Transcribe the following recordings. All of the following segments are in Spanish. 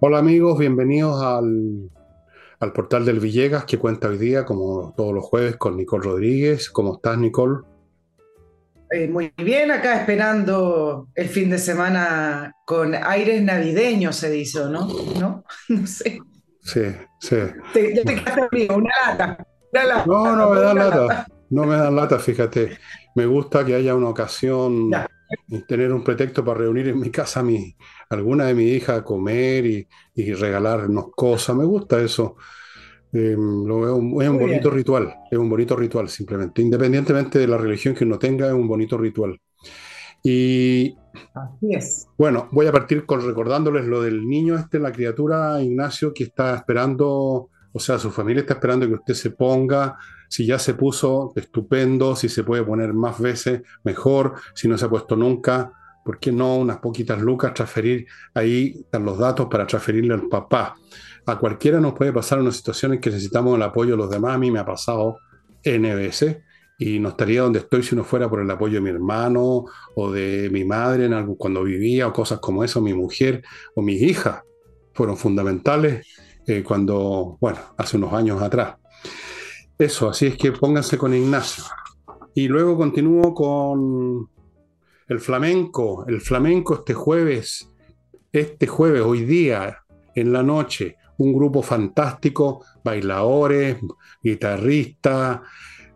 Hola amigos, bienvenidos al, al portal del Villegas que cuenta hoy día, como todos los jueves, con Nicole Rodríguez. ¿Cómo estás, Nicole? Eh, muy bien, acá esperando el fin de semana con aires navideños, se dice, ¿no? ¿No? No sé. Sí, sí. Te, ya te quedaste frío, una lata, una lata. No, no me dan una lata. No me dan lata, fíjate. Me gusta que haya una ocasión Ya. Tener un pretexto para reunir en mi casa a mi, alguna de mi hija a comer y, y regalarnos cosas. Me gusta eso. Eh, lo un- es un bonito ritual, es un bonito ritual simplemente. Independientemente de la religión que uno tenga, es un bonito ritual. Y Así es. bueno, voy a partir con recordándoles lo del niño este, la criatura Ignacio, que está esperando, o sea, su familia está esperando que usted se ponga. Si ya se puso, estupendo. Si se puede poner más veces, mejor. Si no se ha puesto nunca, ¿por qué no unas poquitas lucas transferir? Ahí los datos para transferirle al papá. A cualquiera nos puede pasar una situación en que necesitamos el apoyo de los demás. A mí me ha pasado N veces y no estaría donde estoy si no fuera por el apoyo de mi hermano o de mi madre cuando vivía o cosas como eso, mi mujer o mis hijas fueron fundamentales eh, cuando, bueno, hace unos años atrás. Eso, así es que pónganse con Ignacio. Y luego continúo con el flamenco. El flamenco este jueves, este jueves, hoy día, en la noche, un grupo fantástico, bailadores, guitarristas,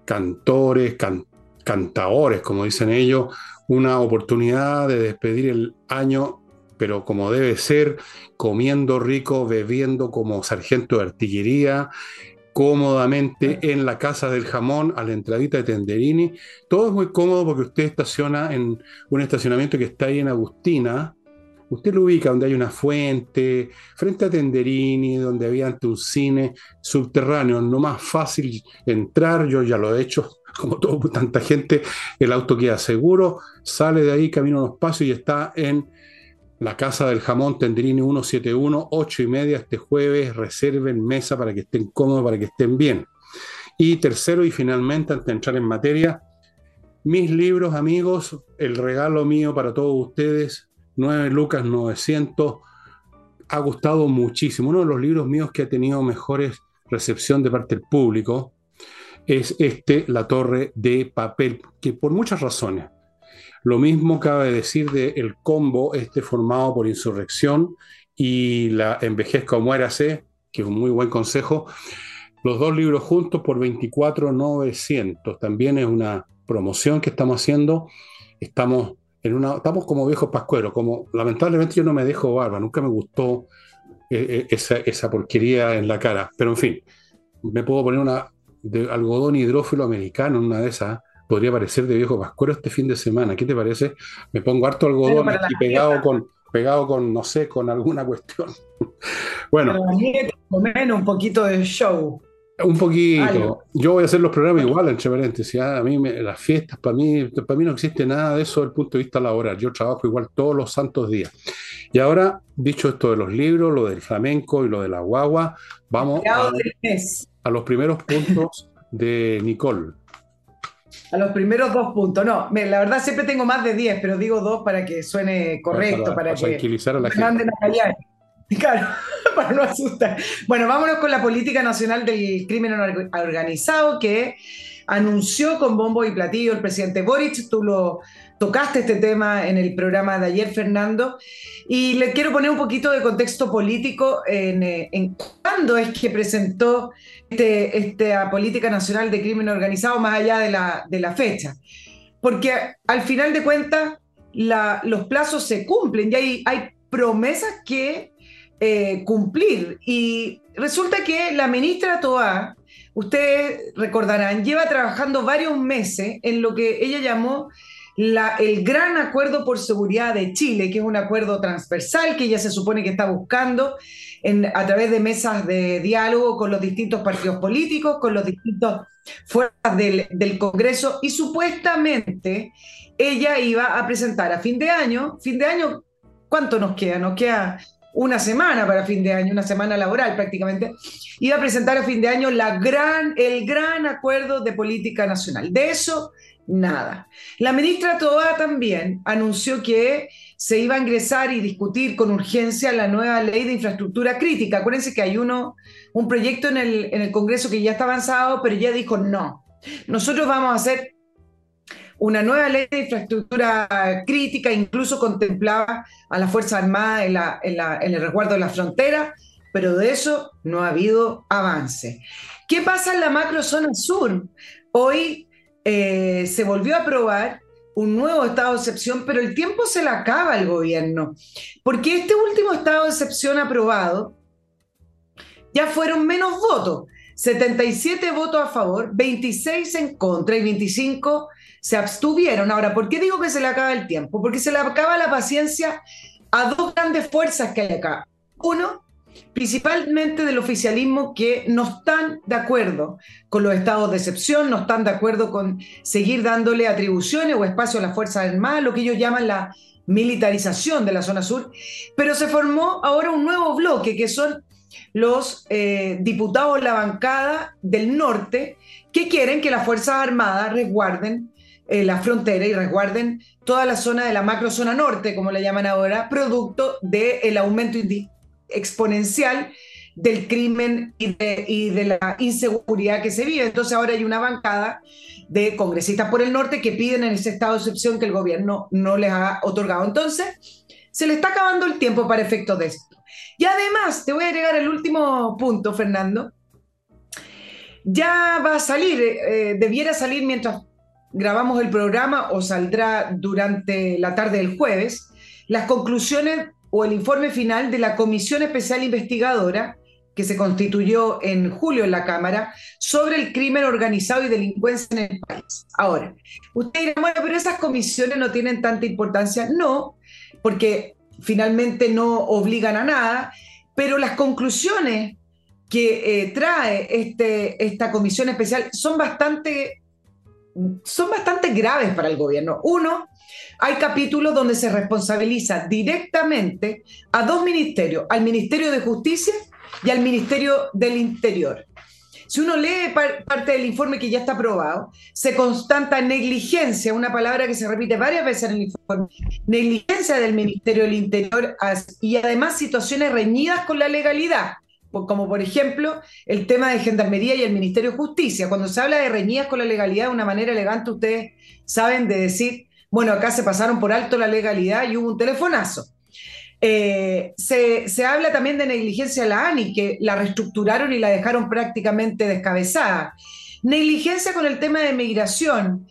cantores, can- cantaores, como dicen ellos, una oportunidad de despedir el año, pero como debe ser, comiendo rico, bebiendo como sargento de artillería, cómodamente en la casa del jamón, a la entradita de Tenderini. Todo es muy cómodo porque usted estaciona en un estacionamiento que está ahí en Agustina. Usted lo ubica donde hay una fuente, frente a Tenderini, donde había antes un cine subterráneo, no más fácil entrar, yo ya lo he hecho, como todo, tanta gente, el auto queda seguro, sale de ahí, camina unos pasos y está en la Casa del Jamón Tenderini 171, 8 y media este jueves, reserven mesa para que estén cómodos, para que estén bien. Y tercero y finalmente, antes de entrar en materia, mis libros, amigos, el regalo mío para todos ustedes, 9 lucas 900, ha gustado muchísimo. Uno de los libros míos que ha tenido mejores recepción de parte del público es este, La Torre de Papel, que por muchas razones. Lo mismo cabe decir de El Combo, este formado por Insurrección y la Envejezca o Muérase, que es un muy buen consejo. Los dos libros juntos por 24,900. También es una promoción que estamos haciendo. Estamos en una, estamos como viejos pascueros, como lamentablemente yo no me dejo barba, nunca me gustó eh, eh, esa, esa porquería en la cara. Pero en fin, me puedo poner una de algodón hidrófilo americano, una de esas. Podría parecer de viejo pascuero este fin de semana. ¿Qué te parece? Me pongo harto algodón y pegado con, pegado con, no sé, con alguna cuestión. Bueno, un poquito de show. un poquito. Algo. Yo voy a hacer los programas igual, entre paréntesis. ¿ah? A mí me- las fiestas, para mí, para mí no existe nada de eso desde el punto de vista laboral. Yo trabajo igual todos los santos días. Y ahora, dicho esto de los libros, lo del flamenco y lo de la guagua, vamos a los primeros puntos de Nicole. A los primeros dos puntos. No, me- la verdad siempre tengo más de 10, pero digo dos para que suene correcto, para, para, para que tranquilizar a la gente. manden a callar. Claro, para no asustar. Bueno, vámonos con la política nacional del crimen or- organizado que anunció con bombo y platillo el presidente Boric. Tú lo tocaste este tema en el programa de ayer, Fernando. Y le quiero poner un poquito de contexto político en, eh, en cuándo es que presentó este, esta política nacional de crimen organizado más allá de la, de la fecha. Porque al final de cuentas la- los plazos se cumplen y hay, hay promesas que eh, cumplir. Y resulta que la ministra Toá, ustedes recordarán, lleva trabajando varios meses en lo que ella llamó la- el Gran Acuerdo por Seguridad de Chile, que es un acuerdo transversal que ella se supone que está buscando en- a través de mesas de diálogo con los distintos partidos políticos, con los distintos fuerzas del, del Congreso, y supuestamente ella iba a presentar a fin de año, fin de año, ¿cuánto nos queda? Nos queda una semana para fin de año, una semana laboral prácticamente, iba a presentar a fin de año la gran, el gran acuerdo de política nacional. De eso, nada. La ministra Toa también anunció que se iba a ingresar y discutir con urgencia la nueva ley de infraestructura crítica. Acuérdense que hay uno, un proyecto en el, en el Congreso que ya está avanzado, pero ya dijo no. Nosotros vamos a hacer una nueva ley de infraestructura crítica, incluso contemplaba a la Fuerza Armada en, el resguardo de la frontera, pero de eso no ha habido avance. ¿Qué pasa en la macrozona sur? Hoy eh, se volvió a aprobar un nuevo estado de excepción, pero el tiempo se le acaba al gobierno, porque este último estado de excepción aprobado ya fueron menos votos, 77 votos a favor, 26 en contra y 25 se abstuvieron. Ahora, ¿por qué digo que se le acaba el tiempo? Porque se le acaba la paciencia a dos grandes fuerzas que hay acá. Uno, principalmente del oficialismo que no están de acuerdo con los estados de excepción, no están de acuerdo con seguir dándole atribuciones o espacio a las Fuerzas Armadas, lo que ellos llaman la militarización de la zona sur, pero se formó ahora un nuevo bloque que son los eh, diputados de la bancada del norte que quieren que las Fuerzas Armadas resguarden eh, la frontera y resguarden toda la zona de la macrozona norte, como le llaman ahora, producto del aumento exponencial del crimen y de, la inseguridad que se vive. Entonces ahora hay una bancada de congresistas por el norte que piden en ese estado de excepción que el gobierno no les ha otorgado. Entonces, se le está acabando el tiempo para efectos de esto. Y además, te voy a agregar el último punto, Fernando. Ya va a salir, eh, debiera salir mientras grabamos el programa o saldrá durante la tarde del jueves, las conclusiones o el informe final de la Comisión Especial Investigadora que se constituyó en julio en la Cámara sobre el crimen organizado y delincuencia en el país. Ahora, usted dirá, bueno, pero esas comisiones no tienen tanta importancia. No, porque finalmente no obligan a nada, pero las conclusiones que eh, trae este, esta comisión especial son bastante son bastante graves para el gobierno. Uno, hay capítulos donde se responsabiliza directamente a dos ministerios, al Ministerio de Justicia y al Ministerio del Interior. Si uno lee parte del informe que ya está aprobado, se constata negligencia, una palabra que se repite varias veces en el informe, negligencia del Ministerio del Interior y además situaciones reñidas con la legalidad como por ejemplo el tema de Gendarmería y el Ministerio de Justicia. Cuando se habla de reñidas con la legalidad de una manera elegante, ustedes saben de decir, bueno, acá se pasaron por alto la legalidad y hubo un telefonazo. Eh, se, habla también de negligencia a la ANI, que la reestructuraron y la dejaron prácticamente descabezada. Negligencia con el tema de migración.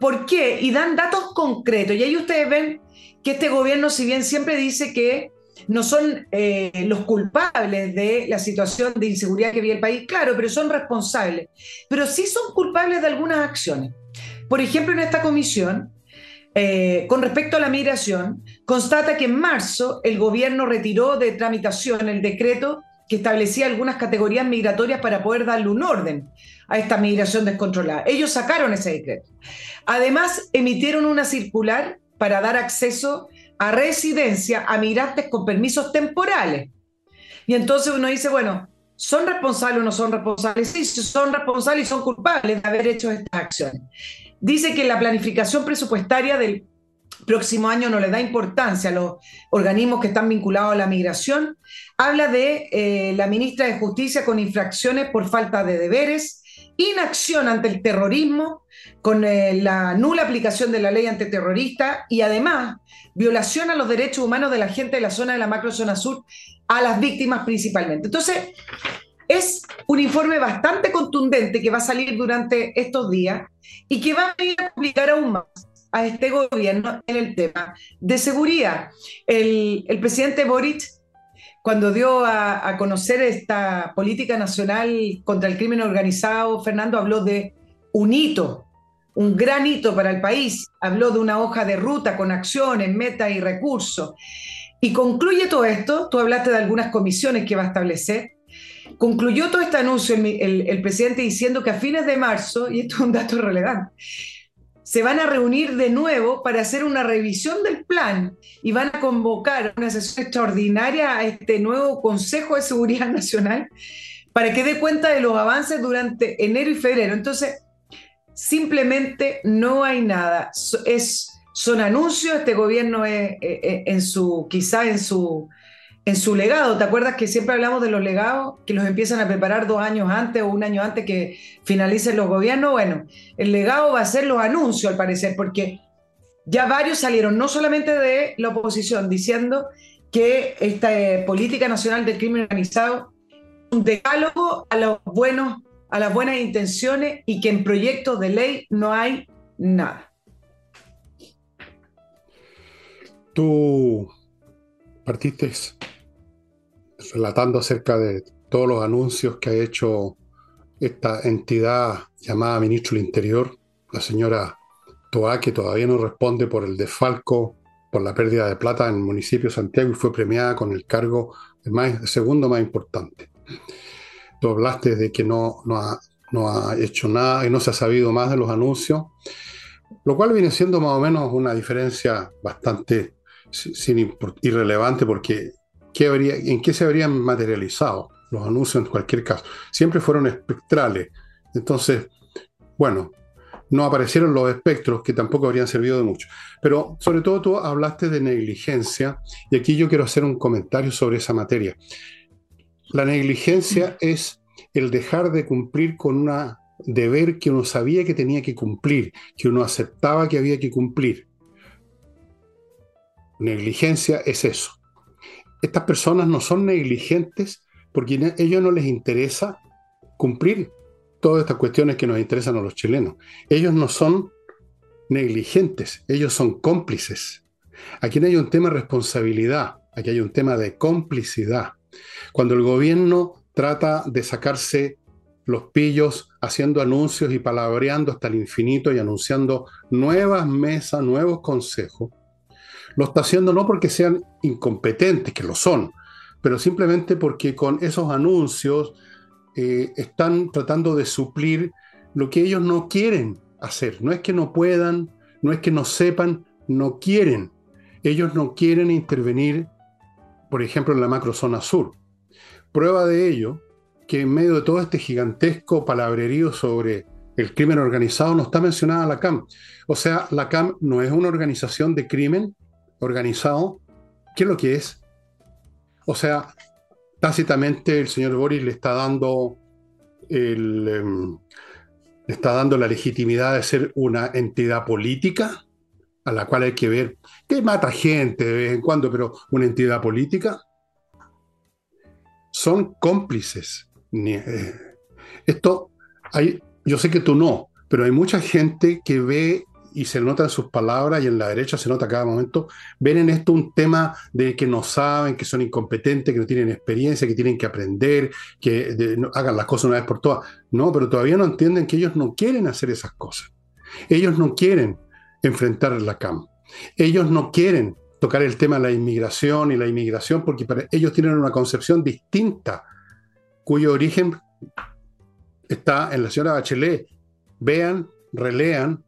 ¿Por qué? Y dan datos concretos. Y ahí ustedes ven que este gobierno, si bien siempre dice que no son eh, los culpables de la situación de inseguridad que vive el país, claro, pero son responsables. Pero sí son culpables de algunas acciones. Por ejemplo, en esta comisión, eh, con respecto a la migración, constata que en marzo el gobierno retiró de tramitación el decreto que establecía algunas categorías migratorias para poder darle un orden a esta migración descontrolada. Ellos sacaron ese decreto. Además, emitieron una circular para dar acceso a residencia a migrantes con permisos temporales. Y entonces uno dice, bueno, ¿son responsables o no son responsables? Sí, son responsables y son culpables de haber hecho estas acciones. Dice que la planificación presupuestaria del próximo año no le da importancia a los organismos que están vinculados a la migración. Habla de eh, la ministra de Justicia con infracciones por falta de deberes, inacción ante el terrorismo, con eh, la nula aplicación de la ley antiterrorista y además violación a los derechos humanos de la gente de la zona de la macrozona sur, a las víctimas principalmente. Entonces, es un informe bastante contundente que va a salir durante estos días y que va a aplicar aún más a este gobierno en el tema de seguridad. El, presidente Boric, cuando dio a, a, conocer esta política nacional contra el crimen organizado, Fernando habló de un hito un gran hito para el país. Habló de una hoja de ruta con acciones, metas y recursos. Y concluye todo esto, tú hablaste de algunas comisiones que va a establecer, concluyó todo este anuncio el, presidente diciendo que a fines de marzo, y esto es un dato relevante, se van a reunir de nuevo para hacer una revisión del plan y van a convocar una sesión extraordinaria a este nuevo Consejo de Seguridad Nacional para que dé cuenta de los avances durante enero y febrero. Entonces, simplemente no hay nada. Es, son anuncios, este gobierno es, eh, eh, en su, quizá en su en su legado. ¿Te acuerdas que siempre hablamos de los legados que los empiezan a preparar dos años antes o un año antes que finalicen los gobiernos? Bueno, el legado va a ser los anuncios, al parecer, porque ya varios salieron, no solamente de la oposición, diciendo que esta eh, política nacional del crimen organizado un decálogo a los buenos, a las buenas intenciones y que en proyectos de ley no hay nada. Tú partiste relatando acerca de todos los anuncios que ha hecho esta entidad llamada Ministro del Interior, la señora Toa, que todavía no responde por el desfalco, por la pérdida de plata en el municipio de Santiago y fue premiada con el cargo más, segundo más importante. Tú de que no, no, ha, no ha hecho nada y no se ha sabido más de los anuncios, lo cual viene siendo más o menos una diferencia bastante sin, irrelevante porque ¿en qué se habrían materializado los anuncios en cualquier caso? Siempre fueron espectrales. Entonces, bueno, no aparecieron los espectros que tampoco habrían servido de mucho. Pero sobre todo tú hablaste de negligencia y aquí yo quiero hacer un comentario sobre esa materia. La negligencia es el dejar de cumplir con un deber que uno sabía que tenía que cumplir, que uno aceptaba que había que cumplir. Negligencia es eso estas personas no son negligentes porque a ellos no les interesa cumplir todas estas cuestiones que nos interesan a los chilenos. Ellos no son negligentes, ellos son cómplices. Aquí no hay un tema de responsabilidad, aquí hay un tema de complicidad. Cuando el gobierno trata de sacarse los pillos haciendo anuncios y palabreando hasta el infinito y anunciando nuevas mesas, nuevos consejos, lo está haciendo no porque sean incompetentes, que lo son, pero simplemente porque con esos anuncios eh, están tratando de suplir lo que ellos no quieren hacer. No es que no puedan, no es que no sepan, no quieren. Ellos no quieren intervenir, por ejemplo, en la macrozona sur. Prueba de ello, que en medio de todo este gigantesco palabrerío sobre el crimen organizado no está mencionada la CAM. O sea, la CAM no es una organización de crimen, organizado, ¿qué es lo que es? O sea, tácitamente el señor Boris le está dando em, le está dando la legitimidad de ser una entidad política a la cual hay que ver que mata gente de vez en cuando, pero una entidad política. Son cómplices. Eh, esto, hay, yo sé que tú no, pero hay mucha gente que ve y se nota en sus palabras y en la derecha se nota a cada momento, ven en esto un tema de que no saben, que son incompetentes, que no tienen experiencia, que tienen que aprender, que hagan las cosas una vez por todas. No, pero todavía no entienden que ellos no quieren hacer esas cosas. Ellos no quieren enfrentar la CAM. Ellos no quieren tocar el tema de la inmigración y la inmigración porque para ellos tienen una concepción distinta, cuyo origen está en la señora Bachelet. Vean, relean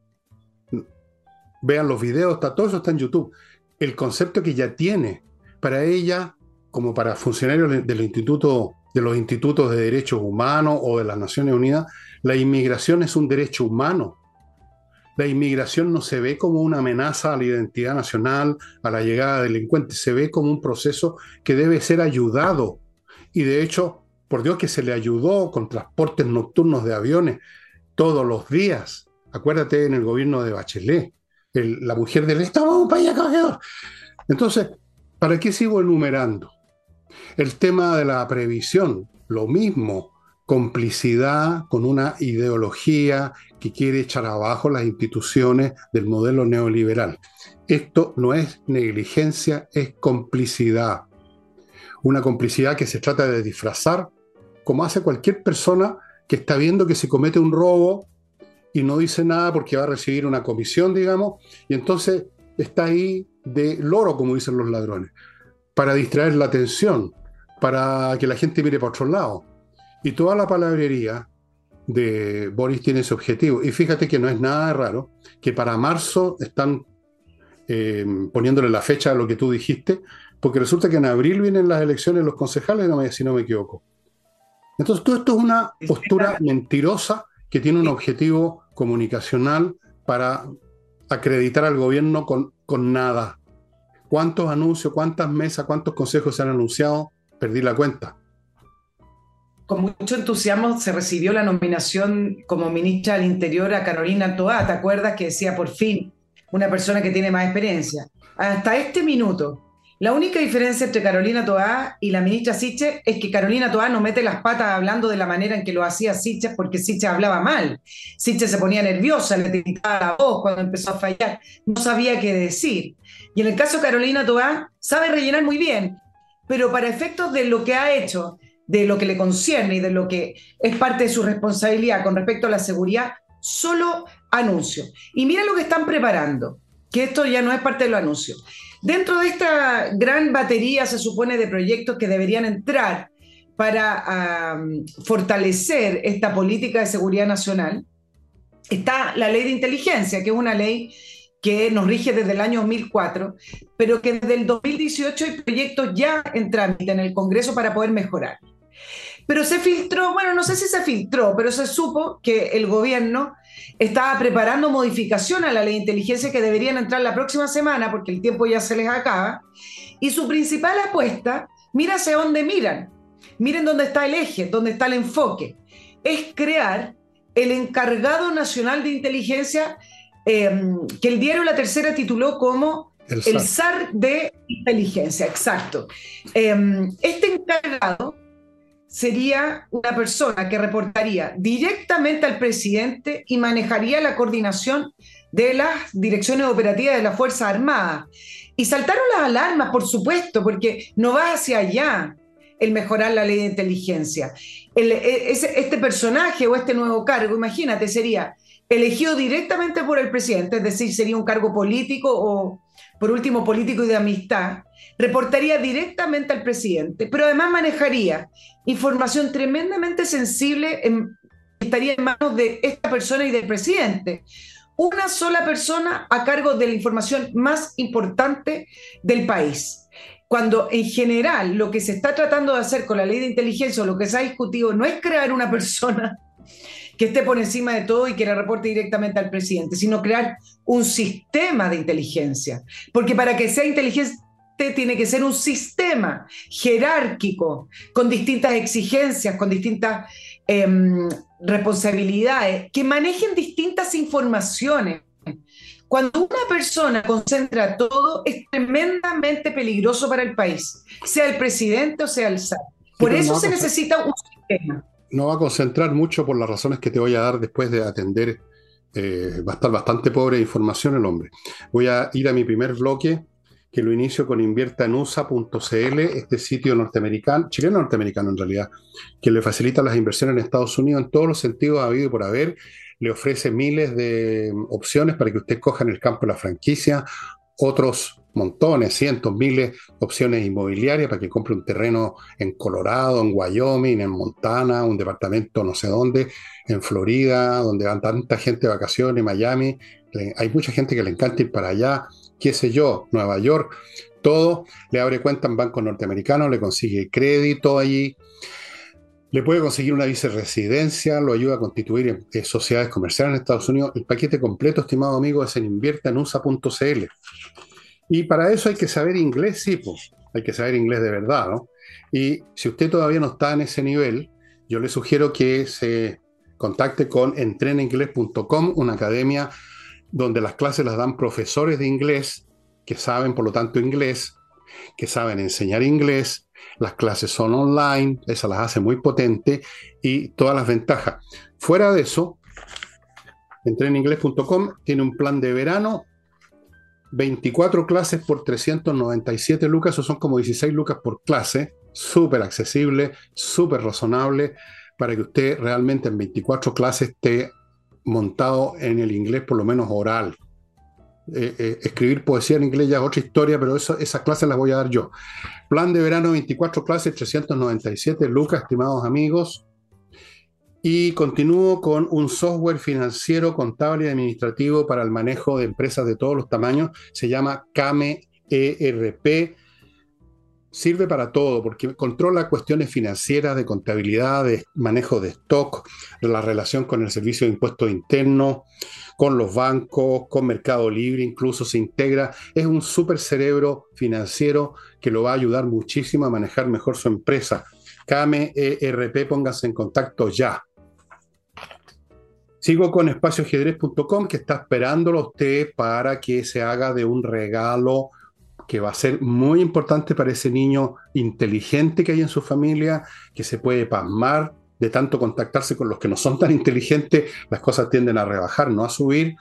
vean los videos, está, todo eso está en YouTube. El concepto que ya tiene para ella, como para funcionarios de los institutos de derechos humanos o de las Naciones Unidas, la inmigración es un derecho humano. La inmigración no se ve como una amenaza a la identidad nacional, a la llegada de delincuentes, se ve como un proceso que debe ser ayudado. Y de hecho, por Dios que se le ayudó con transportes nocturnos de aviones todos los días. Acuérdate en el gobierno de Bachelet la mujer del Estado un país acogedor. Entonces, ¿para qué sigo enumerando? El tema de la previsión, lo mismo, complicidad con una ideología que quiere echar abajo las instituciones del modelo neoliberal. Esto no es negligencia, es complicidad. Una complicidad que se trata de disfrazar, como hace cualquier persona que está viendo que se comete un robo y no dice nada porque va a recibir una comisión, digamos, y entonces está ahí de loro, como dicen los ladrones, para distraer la atención, para que la gente mire para otro lado. Y toda la palabrería de Boris tiene ese objetivo. Y fíjate que no es nada raro que para marzo están eh, poniéndole la fecha a lo que tú dijiste, porque resulta que en abril vienen las elecciones los concejales, si no me equivoco. Entonces, todo esto es una postura mentirosa que tiene un objetivo comunicacional para acreditar al gobierno con, con nada. ¿Cuántos anuncios, cuántas mesas, cuántos consejos se han anunciado? Perdí la cuenta con mucho entusiasmo se recibió la nominación como ministra del Interior a Carolina Toá. ¿Te acuerdas que decía por fin una persona que tiene más experiencia? Hasta este minuto, la única diferencia entre Carolina Toá y la ministra Siche es que Carolina Toá no mete las patas hablando de la manera en que lo hacía Siche porque Siche hablaba mal. Siche se ponía nerviosa, le tiraba la voz cuando empezó a fallar, no sabía qué decir. Y en el caso de Carolina Toá, sabe rellenar muy bien, pero para efectos de lo que ha hecho de lo que le concierne y de lo que es parte de su responsabilidad con respecto a la seguridad, solo anuncio. Y mira lo que están preparando, que esto ya no es parte de los anuncios. Dentro de esta gran batería, se supone, de proyectos que deberían entrar para fortalecer esta política de seguridad nacional, está la ley de inteligencia, que es una ley que nos rige desde el año 2004, pero que desde el 2018 hay proyectos ya en trámite en el Congreso para poder mejorar. Pero se filtró, bueno, no sé si se filtró, pero se supo que el gobierno estaba preparando modificación a la ley de inteligencia que deberían entrar la próxima semana, porque el tiempo ya se les acaba. Y su principal apuesta, mira hacia dónde miran, miren dónde está el eje, dónde está el enfoque, es crear el encargado nacional de inteligencia em, que el diario La Tercera tituló como el SAR, de inteligencia, exacto. Em, este encargado sería una persona que reportaría directamente al presidente y manejaría la coordinación de las direcciones operativas de la Fuerza Armada. Y saltaron las alarmas, por supuesto, porque no va hacia allá el mejorar la ley de inteligencia. E, este personaje o este nuevo cargo, imagínate, sería elegido directamente por el presidente, es decir, sería un cargo político o, por último, político y de amistad, reportaría directamente al presidente, pero además manejaría información tremendamente sensible, estaría en manos de esta persona y del presidente. Una sola persona a cargo de la información más importante del país. Cuando en general lo que se está tratando de hacer con la ley de inteligencia o lo que se ha discutido no es crear una persona que esté por encima de todo y que le reporte directamente al presidente, sino crear un sistema de inteligencia. Porque para que sea inteligente tiene que ser un sistema jerárquico, con distintas exigencias, con distintas em, responsabilidades, que manejen distintas informaciones. Cuando una persona concentra todo, es tremendamente peligroso para el país, sea el presidente o sea el SAT. Por eso se necesita un sistema no va a concentrar mucho por las razones que te voy a dar después de atender. Eh, va a estar bastante pobre de información el hombre. Voy a ir a mi primer bloque, que lo inicio con inviertanusa.cl, este sitio norteamericano, chileno norteamericano en realidad, que le facilita las inversiones en Estados Unidos en todos los sentidos habido y por haber. Le ofrece miles de opciones para que usted coja en el campo de la franquicia, otros montones, cientos, miles opciones inmobiliarias para que compre un terreno en Colorado, en Wyoming, en Montana, un departamento no sé dónde, en Florida, donde van tanta gente de vacaciones, Miami. Hay mucha gente que le encanta ir para allá, qué sé yo, Nueva York, todo. Le abre cuenta en bancos norteamericanos, le consigue crédito allí. Le puede conseguir una viceresidencia, lo ayuda a constituir eh, sociedades comerciales en Estados Unidos. El paquete completo, estimado amigo, es en inviertanusa.cl. Y para eso hay que saber inglés, sí, pues, hay que saber inglés de verdad, ¿no? Y si usted todavía no está en ese nivel, yo le sugiero que se contacte con entreninglés.com, una academia donde las clases las dan profesores de inglés que saben, por lo tanto, inglés, que saben enseñar inglés. Las clases son online, eso las hace muy potente y todas las ventajas. Fuera de eso, entreninglés.com tiene un plan de verano 24 clases por 397 lucas, o son como 16 lucas por clase, súper accesible, súper razonable, para que usted realmente en 24 clases esté montado en el inglés, por lo menos oral. Eh, eh, escribir poesía en inglés ya es otra historia, pero eso, esas clases las voy a dar yo. Plan de verano, 24 clases, 397 lucas, estimados amigos. Y continúo con un software financiero, contable y administrativo para el manejo de empresas de todos los tamaños. Se llama Kame ERP sirve para todo, porque controla cuestiones financieras, de contabilidad, de manejo de stock, la relación con el servicio de impuestos internos, con los bancos, con Mercado Libre, incluso se integra. Es un super cerebro financiero que lo va a ayudar muchísimo a manejar mejor su empresa. Kame ERP, póngase en contacto ya. Sigo con espacioajedrez.com que está esperándolo a usted para que se haga de un regalo que va a ser muy importante para ese niño inteligente que hay en su familia, que se puede pasmar de tanto contactarse con los que no son tan inteligentes, las cosas tienden a rebajar, no a subir.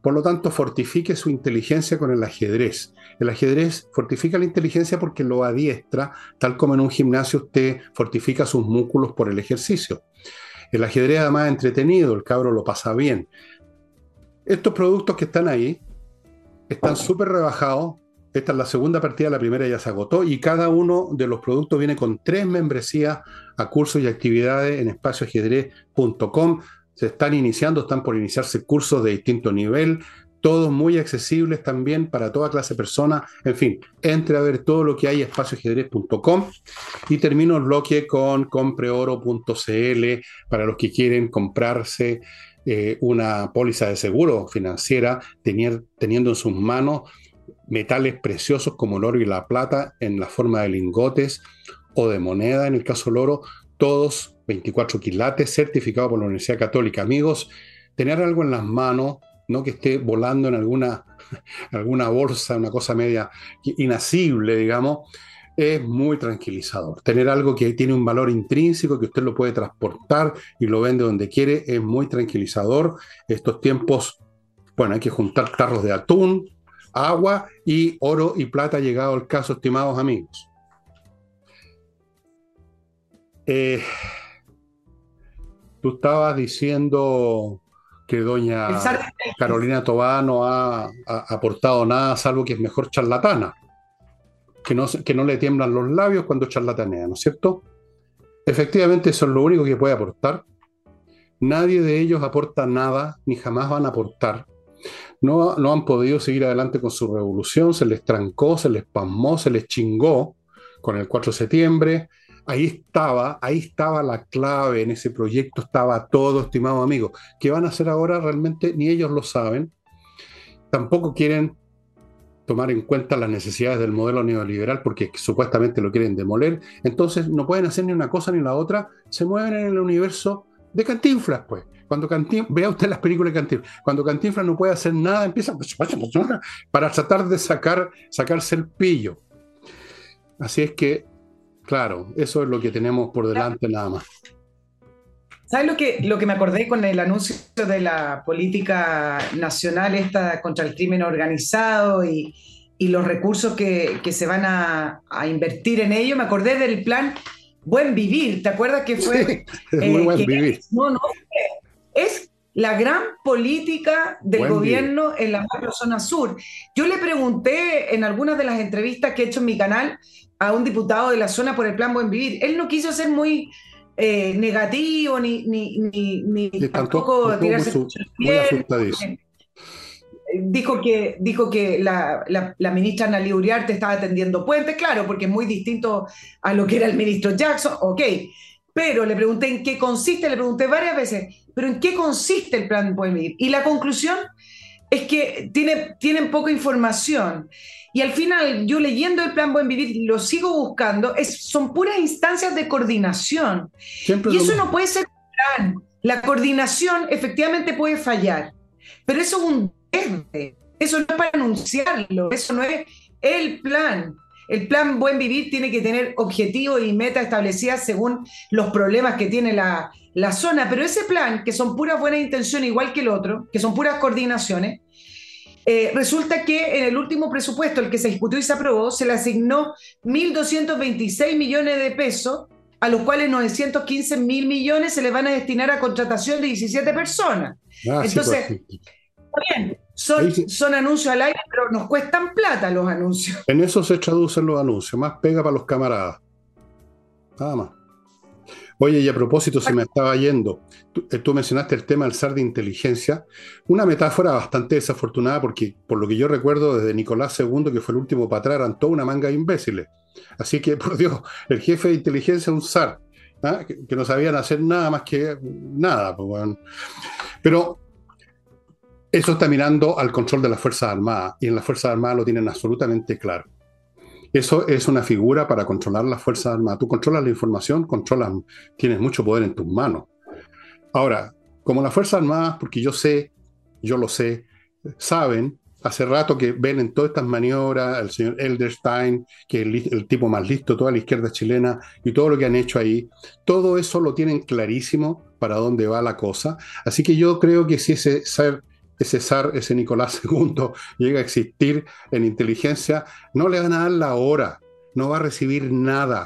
Por lo tanto, fortifique su inteligencia con el ajedrez. El ajedrez fortifica la inteligencia porque lo adiestra, tal como en un gimnasio usted fortifica sus músculos por el ejercicio. El ajedrez además entretenido, el cabro lo pasa bien. Estos productos que están ahí están súper rebajados, esta es la segunda partida, la primera ya se agotó y cada uno de los productos viene con tres membresías a cursos y actividades en espacioajedrez.com. Se están iniciando, están por iniciarse cursos de distinto nivel, todos muy accesibles también para toda clase de personas. En fin, entre a ver todo lo que hay espacioajedrez.com y termino el bloque con compreoro.cl para los que quieren comprarse eh, una póliza de seguro financiera, teniendo en sus manos metales preciosos como el oro y la plata en la forma de lingotes o de moneda, en el caso del oro, todos 24 quilates, certificados por la Universidad Católica. Amigos, tener algo en las manos, no que esté volando en alguna, alguna bolsa, una cosa media inasible, digamos, es muy tranquilizador. Tener algo que tiene un valor intrínseco, que usted lo puede transportar y lo vende donde quiere, es muy tranquilizador. Estos tiempos, bueno, hay que juntar tarros de atún, agua y oro y plata llegado el caso, estimados amigos. Eh, tú estabas diciendo que doña Carolina Tobá no ha, aportado nada, salvo que es mejor charlatana, que no, que no le tiemblan los labios cuando charlatanea, ¿no es cierto? Efectivamente, eso es lo único que puede aportar. Nadie de ellos aporta nada, ni jamás van a aportar no, no han podido seguir adelante con su revolución, se les trancó, se les pasmó, se les chingó con el 4 de septiembre. Ahí estaba, ahí estaba la clave en ese proyecto, estaba todo, estimado amigo. ¿Qué van a hacer ahora? Realmente ni ellos lo saben. Tampoco quieren tomar en cuenta las necesidades del modelo neoliberal porque supuestamente lo quieren demoler. Entonces no pueden hacer ni una cosa ni la otra. Se mueven en el universo de Cantinflas, pues. Cuando Cantinflas, vea usted las películas de Cantinflas, cuando Cantinflas no puede hacer nada, empieza para tratar de sacar, sacarse el pillo. Así es que, claro, eso es lo que tenemos por delante nada más. ¿Sabes lo que, lo que me acordé con el anuncio de la política nacional esta contra el crimen organizado y, los recursos que, se van a, a, invertir en ello? Me acordé del plan Buen Vivir, ¿te acuerdas que fue? muy eh, buen vivir. No, no, es la gran política del gobierno en la zona sur. Yo le pregunté en algunas de las entrevistas que he hecho en mi canal a un diputado de la zona por el plan Buen Vivir. Él no quiso ser muy eh, negativo ni, ni, ni, tampoco tirarse dijo que, dijo que la, la, ministra Analí Uriarte estaba atendiendo puentes, claro, porque es muy distinto a lo que era el ministro Jackson, ok. Pero le pregunté en qué consiste, le pregunté varias veces, pero ¿en qué consiste el plan Buen Vivir? Y la conclusión es que tiene, tienen poca información. Y al final, yo leyendo el plan Buen Vivir, lo sigo buscando, es, son puras instancias de coordinación. y eso no puede ser plan. La coordinación efectivamente puede fallar, pero eso es un eso no es para anunciarlo, eso no es el plan. El plan Buen Vivir tiene que tener objetivos y metas establecidas según los problemas que tiene la, zona, pero ese plan, que son puras buenas intenciones igual que el otro, que son puras coordinaciones, eh, resulta que en el último presupuesto, el que se discutió y se aprobó, se le asignó 1.226 millones de pesos, a los cuales 915 mil millones se le van a destinar a contratación de 17 personas. Ah, Entonces, pues, bien, son, anuncios al aire, pero nos cuestan plata los anuncios. En eso se traducen los anuncios, más pega para los camaradas. Nada más. Oye, y a propósito, se me estaba yendo. Eh, tú, mencionaste el tema del SAR de inteligencia, una metáfora bastante desafortunada porque, por lo que yo recuerdo, desde Nicolás II, que fue el último para eran toda una manga de imbéciles. Así que, por Dios, el jefe de inteligencia es un SAR, ¿ah? que, no sabían hacer nada más que nada. Pues, Pero eso está mirando al control de las Fuerzas Armadas, y en las Fuerzas Armadas lo tienen absolutamente claro. Eso es una figura para controlar las Fuerzas Armadas. Tú controlas la información, controlas, tienes mucho poder en tus manos. Ahora, como las Fuerzas Armadas, porque yo sé, yo lo sé, saben, hace rato que ven en todas estas maniobras, el señor Elderstein, que es el, tipo más listo, toda la izquierda chilena, y todo lo que han hecho ahí, todo eso lo tienen clarísimo para dónde va la cosa. Así que yo creo que si ese ser ese zar, ese Nicolás II, llega a existir en inteligencia, no le van a dar la hora, no va a recibir nada.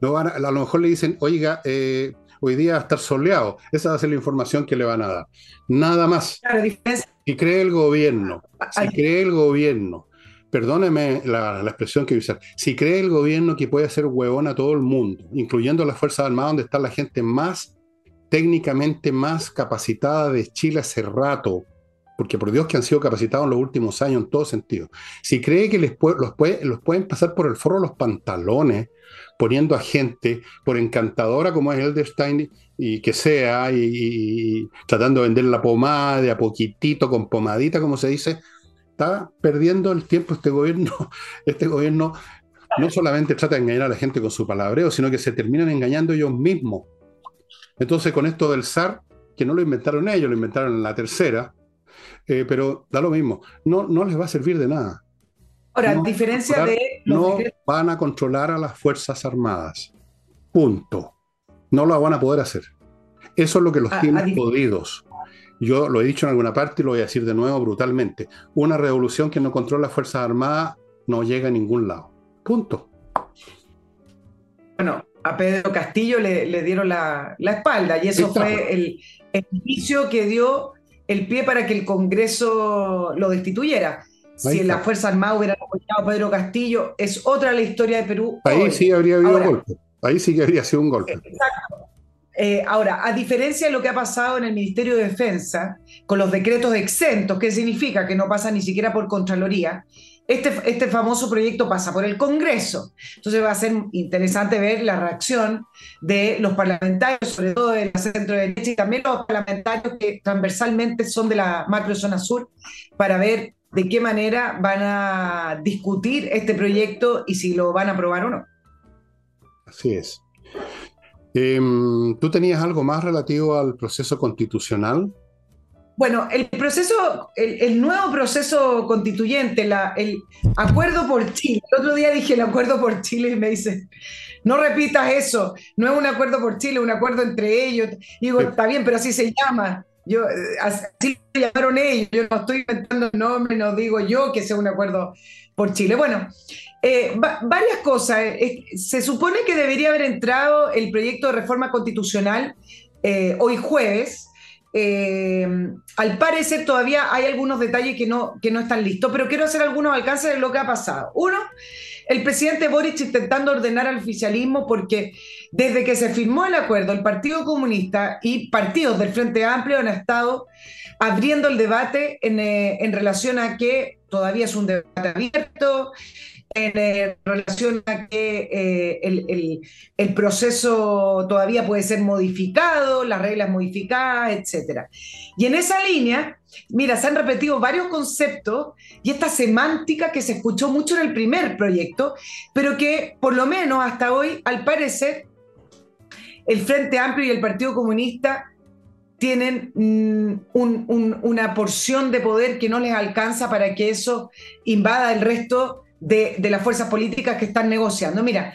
No a, lo mejor le dicen, oiga, eh, hoy día va a estar soleado. Esa va a ser la información que le van a dar. Nada más. Si cree el gobierno, si cree el gobierno, perdóneme la, expresión que voy a usar, si cree el gobierno que puede hacer huevón a todo el mundo, incluyendo las Fuerzas Armadas, donde está la gente más técnicamente más capacitada de Chile hace rato, porque por Dios que han sido capacitados en los últimos años en todo sentido, si cree que les los, los pueden pasar por el forro los pantalones, poniendo a gente, por encantadora como es Elderstein y que sea, y, tratando de vender la pomada de a poquitito, con pomadita, como se dice, está perdiendo el tiempo este gobierno. Este gobierno no solamente trata de engañar a la gente con su palabreo, sino que se terminan engañando ellos mismos. Entonces, con esto del SAR, que no lo inventaron ellos, lo inventaron en la tercera, eh, pero da lo mismo, no, no les va a servir de nada. Ahora, a diferencia de... No van a controlar a las Fuerzas Armadas. Punto. No lo van a poder hacer. Eso es lo que los tiene podidos. Yo lo he dicho en alguna parte y lo voy a decir de nuevo brutalmente. Una revolución que no controla las Fuerzas Armadas no llega a ningún lado. Punto. Bueno, a Pedro Castillo le, dieron la, espalda y eso fue el, el inicio que dio el pie para que el Congreso lo destituyera. si en la Fuerza Armada hubiera apoyado a Pedro Castillo, es otra la historia de Perú. Ahí sí habría habido un golpe. Ahí sí que habría sido un golpe. Exacto. Eh, ahora, a diferencia de lo que ha pasado en el Ministerio de Defensa, con los decretos exentos, que significa que no pasa ni siquiera por Contraloría, este, este, famoso proyecto pasa por el Congreso. Entonces va a ser interesante ver la reacción de los parlamentarios, sobre todo de la centro derecha y también los parlamentarios que transversalmente son de la macrozona sur, para ver de qué manera van a discutir este proyecto y si lo van a aprobar o no. Así es. Em, ¿Tú tenías algo más relativo al proceso constitucional? Bueno, el proceso, el, nuevo proceso constituyente, la, el acuerdo por Chile. El otro día dije el acuerdo por Chile y me dice, no repitas eso, no es un acuerdo por Chile, es un acuerdo entre ellos. Y digo, está bien, pero así se llama. Yo, así lo llamaron ellos, yo no estoy inventando el nombre, no digo yo que sea un acuerdo por Chile. Bueno, eh, varias cosas. Eh, se supone que debería haber entrado el proyecto de reforma constitucional eh, hoy jueves, eh, al parecer todavía hay algunos detalles que no, que no están listos, pero quiero hacer algunos alcances de lo que ha pasado. Uno, el presidente Boric intentando ordenar al oficialismo porque desde que se firmó el acuerdo, el Partido Comunista y partidos del Frente Amplio han estado abriendo el debate en, eh, en relación a que todavía es un debate abierto, en relación a que eh, el, proceso todavía puede ser modificado, las reglas modificadas, etc. Y en esa línea, mira, se han repetido varios conceptos y esta semántica que se escuchó mucho en el primer proyecto, pero que por lo menos hasta hoy, al parecer, el Frente Amplio y el Partido Comunista tienen mm, una porción de poder que no les alcanza para que eso invada el resto de, las fuerzas políticas que están negociando. Mira,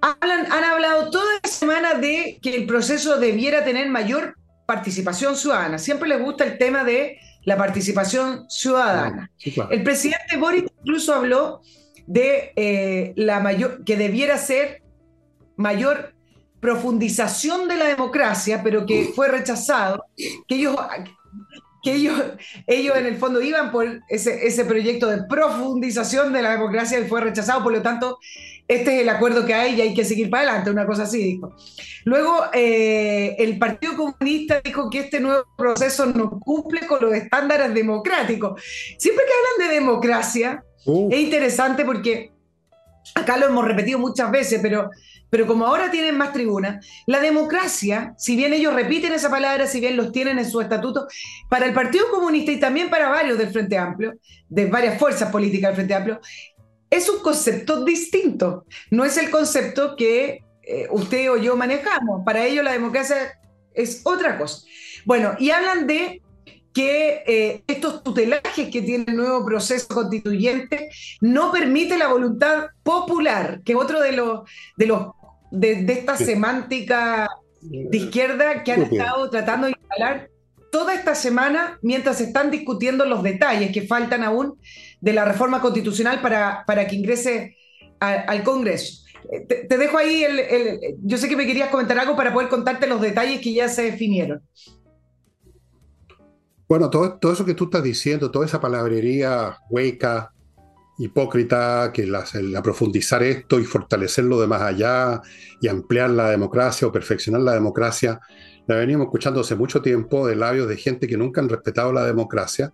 han hablado toda la semana de que el proceso debiera tener mayor participación ciudadana. Siempre les gusta el tema de la participación ciudadana. El presidente Boris incluso habló de eh, la mayor, que debiera ser mayor profundización de la democracia, pero que fue rechazado, que ellos que ellos, ellos en el fondo iban por ese, ese proyecto de profundización de la democracia y fue rechazado, por lo tanto, este es el acuerdo que hay y hay que seguir para adelante, una cosa así dijo. Luego, eh, el Partido Comunista dijo que este nuevo proceso no cumple con los estándares democráticos. Siempre que hablan de democracia, uh. es interesante porque acá lo hemos repetido muchas veces, pero, pero como ahora tienen más tribuna, la democracia, si bien ellos repiten esa palabra, si bien los tienen en su estatuto, para el Partido Comunista y también para varios del Frente Amplio, de varias fuerzas políticas del Frente Amplio, es un concepto distinto. No es el concepto que eh, usted o yo manejamos. Para ello la democracia es otra cosa. Bueno, y hablan de que eh, estos tutelajes que tiene el nuevo proceso constituyente no permite la voluntad popular, que es otro de los de los de, esta semántica de izquierda que han estado tratando de instalar toda esta semana mientras se están discutiendo los detalles que faltan aún de la reforma constitucional para, para que ingrese al Congreso. Eh, te, dejo ahí, el, yo sé que me querías comentar algo para poder contarte los detalles que ya se definieron. Bueno, todo, todo eso que tú estás diciendo, toda esa palabrería hueca, hipócrita, que la, profundizar esto y fortalecerlo de más allá y ampliar la democracia o perfeccionar la democracia, la venimos escuchando hace mucho tiempo de labios de gente que nunca han respetado la democracia,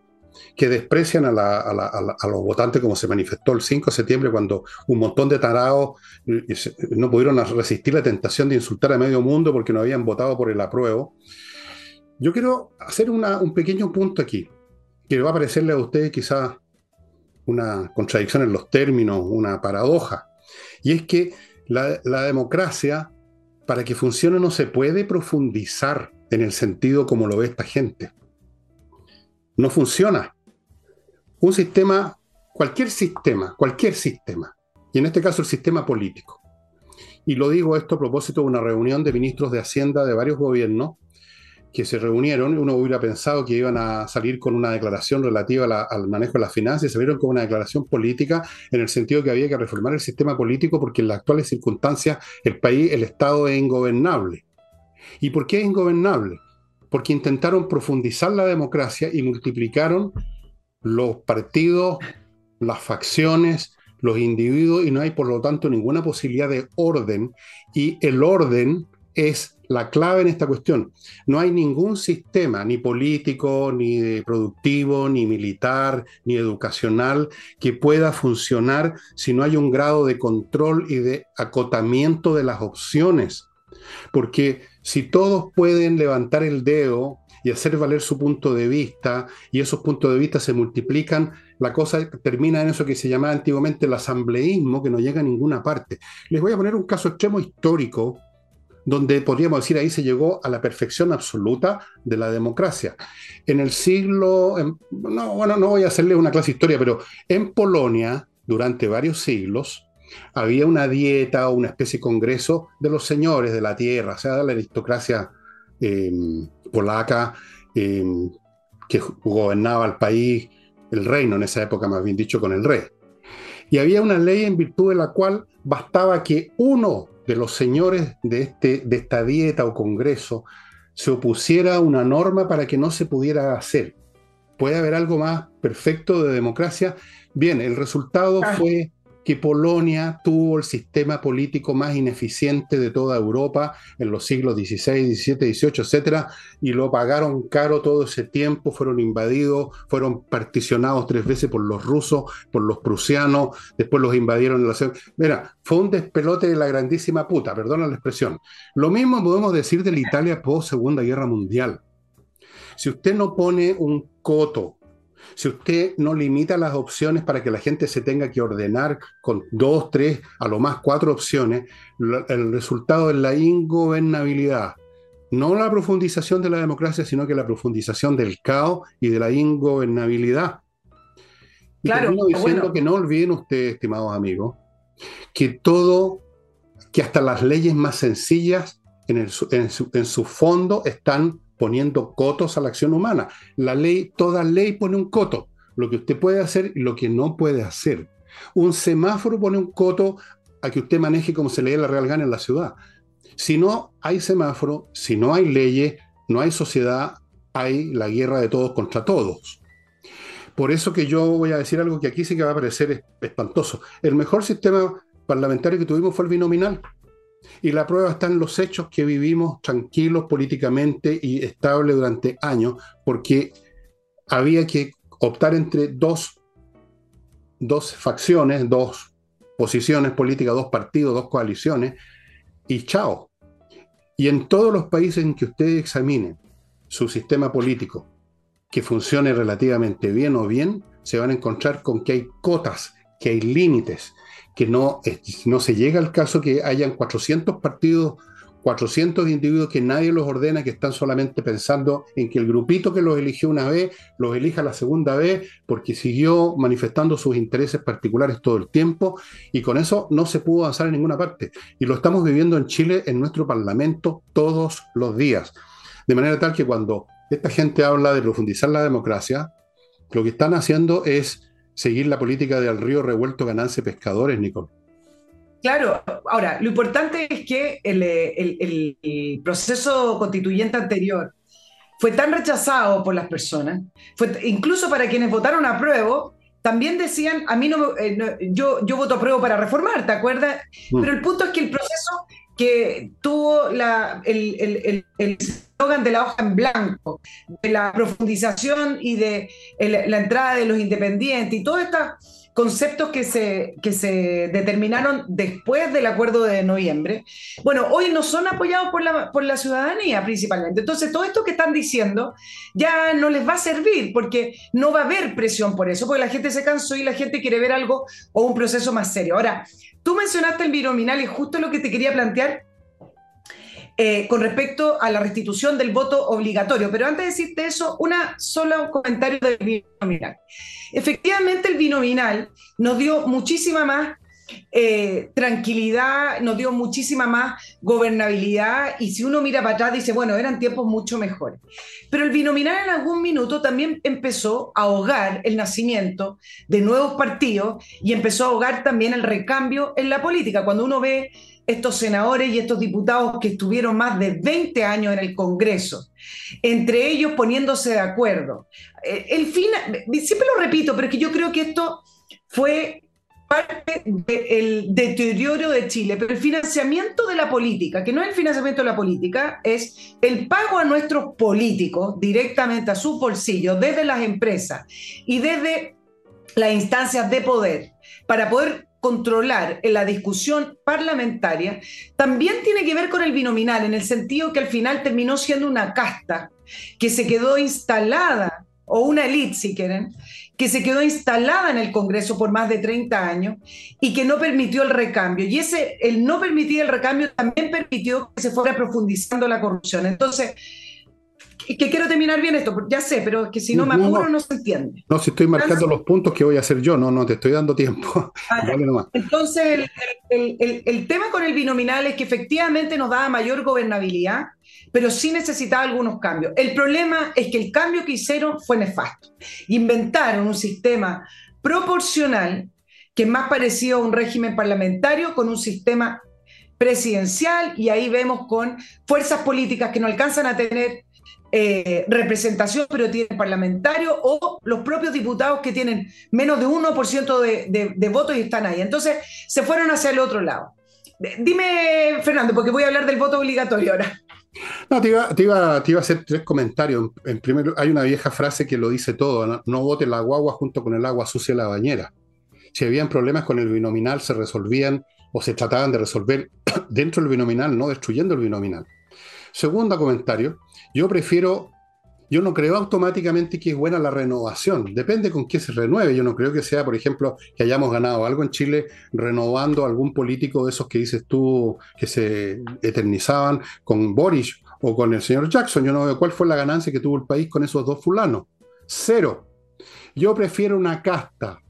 que desprecian a, los votantes como se manifestó el 5 de septiembre cuando un montón de tarados eh, no pudieron resistir la tentación de insultar a medio mundo porque no habían votado por el apruebo. Yo quiero hacer un pequeño punto aquí, que va a parecerle a ustedes quizás una contradicción en los términos, una paradoja, y es que la democracia para que funcione no se puede profundizar en el sentido como lo ve esta gente. No funciona. Un sistema, cualquier sistema, cualquier sistema, y en este caso el sistema político. Y lo digo esto a propósito de una reunión de ministros de Hacienda de varios gobiernos que se reunieron, uno hubiera pensado que iban a salir con una declaración relativa al manejo de las finanzas vieron con una declaración política en el sentido que había que reformar el sistema político porque en las actuales circunstancias el país, el Estado es ingobernable. ¿Y por qué es ingobernable? Porque intentaron profundizar la democracia y multiplicaron los partidos, las facciones, los individuos y no hay por lo tanto ninguna posibilidad de orden y el orden es la clave en esta cuestión. No hay ningún sistema, ni político, ni productivo, ni militar, ni educacional, que pueda funcionar si no hay un grado de control y de acotamiento de las opciones. Porque si todos pueden levantar el dedo y hacer valer su punto de vista, y esos puntos de vista se multiplican, la cosa termina en eso que se llamaba antiguamente el asambleísmo, que no llega a ninguna parte. Les voy a poner un caso extremo histórico donde podríamos decir ahí se llegó a la perfección absoluta de la democracia. En el siglo, no, bueno, no voy a hacerle una clase de historia, pero en Polonia, durante varios siglos, había una dieta o una especie de congreso de los señores de la tierra, o sea, de la aristocracia em, polaca em, que gobernaba el país, el reino en esa época, más bien dicho, con el rey. Y había una ley en virtud de la cual bastaba que uno de los señores de, este, de esta dieta o congreso se opusiera a una norma para que no se pudiera hacer. ¿Puede haber algo más perfecto de democracia? Bien, el resultado ah. fue que Polonia tuvo el sistema político más ineficiente de toda Europa en los siglos XVI, XVII, XVIII, etc. Y lo pagaron caro todo ese tiempo, fueron invadidos, fueron particionados tres veces por los rusos, por los prusianos, después los invadieron en la... Mira, fue un despelote de la grandísima puta, perdona la expresión. Lo mismo podemos decir de la Italia post Segunda Guerra Mundial. Si usted no pone un coto si usted no limita las opciones para que la gente se tenga que ordenar con dos, tres, a lo más cuatro opciones, el resultado es la ingobernabilidad. No la profundización de la democracia, sino que la profundización del caos y de la ingobernabilidad. Y claro, diciendo que no olviden ustedes, estimados amigos, que todo, que hasta las leyes más sencillas en, en su fondo están poniendo cotos a la acción humana. La ley, toda ley pone un coto, lo que usted puede hacer y lo que no puede hacer. Un semáforo pone un coto a que usted maneje como se lee la Real Gana en la ciudad. Si no hay semáforo, si no hay leyes, no hay sociedad, hay la guerra de todos contra todos. Por eso que yo voy a decir algo que aquí sí que va a parecer espantoso. El mejor sistema parlamentario que tuvimos fue el binominal. Y la prueba está en los hechos que vivimos tranquilos políticamente y estable durante años, porque había que optar entre dos, dos facciones, dos posiciones políticas, dos partidos, dos coaliciones, y chao. Y en todos los países en que ustedes examinen su sistema político que funcione relativamente bien o bien, se van a encontrar con que hay cotas, que hay límites, que no, no se llega al caso que hayan 400 partidos 400 individuos que nadie los ordena, que están solamente pensando en que el grupito que los eligió una vez, los elija la segunda vez, porque siguió manifestando sus intereses particulares todo el tiempo, y con eso no se pudo avanzar en ninguna parte. Y lo estamos viviendo en Chile, en nuestro Parlamento, todos los días. De manera tal que cuando esta gente habla de profundizar la democracia, lo que están haciendo es seguir la política del río revuelto ganancia pescadores, Nicole. Claro, ahora, lo importante es que el, proceso constituyente anterior fue tan rechazado por las personas, fue, incluso para quienes votaron a prueba, también decían, a mí no, eh, yo, yo voto a prueba para reformar, ¿te acuerdas? Mm. Pero el punto es que el proceso que tuvo la, el eslogan de la hoja en blanco, de la profundización y de la entrada de los independientes y todas estas conceptos que se, que se determinaron después del acuerdo de noviembre, bueno, hoy no son apoyados por la, por la ciudadanía principalmente. Entonces, todo esto que están diciendo ya no les va a servir porque no va a haber presión por eso, porque la gente se cansó y la gente quiere ver algo o un proceso más serio. Ahora, tú mencionaste el binominal y justo lo que te quería plantear eh, con respecto a la restitución del voto obligatorio. Pero antes de decirte eso, una solo comentario del binominal. Efectivamente, el binominal nos dio muchísima más eh, tranquilidad, nos dio muchísima más gobernabilidad y si uno mira para atrás dice, bueno, eran tiempos mucho mejores. Pero el binominal en algún minuto también empezó a ahogar el nacimiento de nuevos partidos y empezó a ahogar también el recambio en la política. Cuando uno ve estos senadores y estos diputados que estuvieron más de 20 años en el Congreso, entre ellos poniéndose de acuerdo. Eh, el fin, siempre lo repito, pero es que yo creo que esto fue parte del deterioro de Chile, pero el financiamiento de la política, que no es el financiamiento de la política, es el pago a nuestros políticos directamente a sus bolsillos, desde las empresas y desde las instancias de poder, para poder controlar en la discusión parlamentaria también tiene que ver con el binominal, en el sentido que al final terminó siendo una casta que se quedó instalada, o una élite si quieren, que se quedó instalada en el Congreso por más de 30 años y que no permitió el recambio. Y ese, el no permitir el recambio también permitió que se fuera profundizando la corrupción. Entonces, que quiero terminar bien esto, ya sé, pero que si no me apuro no, se entiende. No, si estoy marcando los puntos que voy a hacer yo, no, no, te estoy dando tiempo. Entonces, el, tema con el binominal es que efectivamente nos daba mayor gobernabilidad, pero sí necesitaba algunos cambios. El problema es que el cambio que hicieron fue nefasto. Inventaron un sistema proporcional que es más parecido a un régimen parlamentario con un sistema presidencial y ahí vemos con fuerzas políticas que no alcanzan a tener eh, representación, pero tienen parlamentario, o los propios diputados que tienen menos de 1% de, de, votos y están ahí. Entonces, se fueron hacia el otro lado. Dime, Fernando, porque voy a hablar del voto obligatorio ahora. No, te iba, te iba, a hacer tres comentarios. En primero, hay una vieja frase que lo dice todo, no, no vote la guagua junto con el agua sucia de la bañera. Si habían problemas con el binominal, se resolvían o se trataban de resolver dentro del binominal, no destruyendo el binominal. Segundo comentario, yo prefiero, yo no creo automáticamente que es buena la renovación, depende con qué se renueve. Yo no creo que sea, por ejemplo, que hayamos ganado algo en Chile renovando algún político de esos que dices tú que se eternizaban con Boris o con el señor Jackson. Yo no veo cuál fue la ganancia que tuvo el país con esos dos fulanos. Cero. Yo prefiero una casta.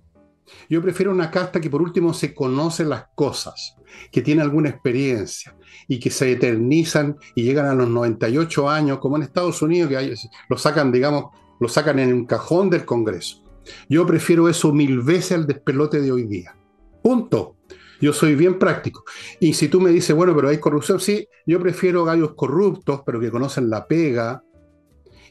Yo prefiero una casta que por último se conoce las cosas, que tiene alguna experiencia, y que se eternizan y llegan a los 98 años, como en Estados Unidos, que lo sacan, digamos, lo sacan en un cajón del Congreso. Yo prefiero eso mil veces al despelote de hoy día. Punto. Yo soy bien práctico. Y si tú me dices, bueno, pero hay corrupción, sí, yo prefiero gallos corruptos, pero que conocen la pega.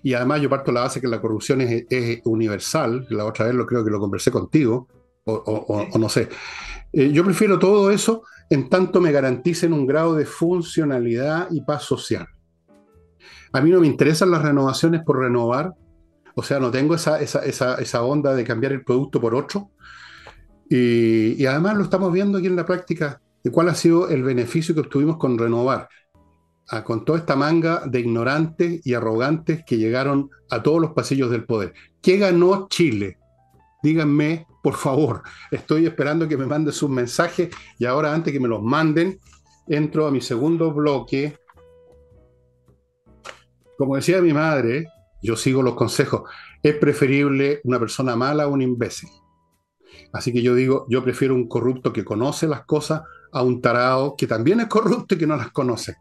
Y además yo parto la base que la corrupción es, universal. La otra vez lo creo que lo conversé contigo. o, no sé. Eh, yo prefiero todo eso en tanto me garanticen un grado de funcionalidad y paz social. A mí no me interesan las renovaciones por renovar, o sea, no tengo esa, esa, onda de cambiar el producto por otro. Y, además lo estamos viendo aquí en la práctica de cuál ha sido el beneficio que obtuvimos con renovar con toda esta manga de ignorantes y arrogantes que llegaron a todos los pasillos del poder. ¿Qué ganó Chile? Díganme, por favor. Estoy esperando que me manden sus mensajes y ahora antes que me los manden, entro a mi segundo bloque. Como decía mi madre, yo sigo los consejos, es preferible una persona mala a un imbécil. Así que yo digo, yo prefiero un corrupto que conoce las cosas a un tarado que también es corrupto y que no las conoce.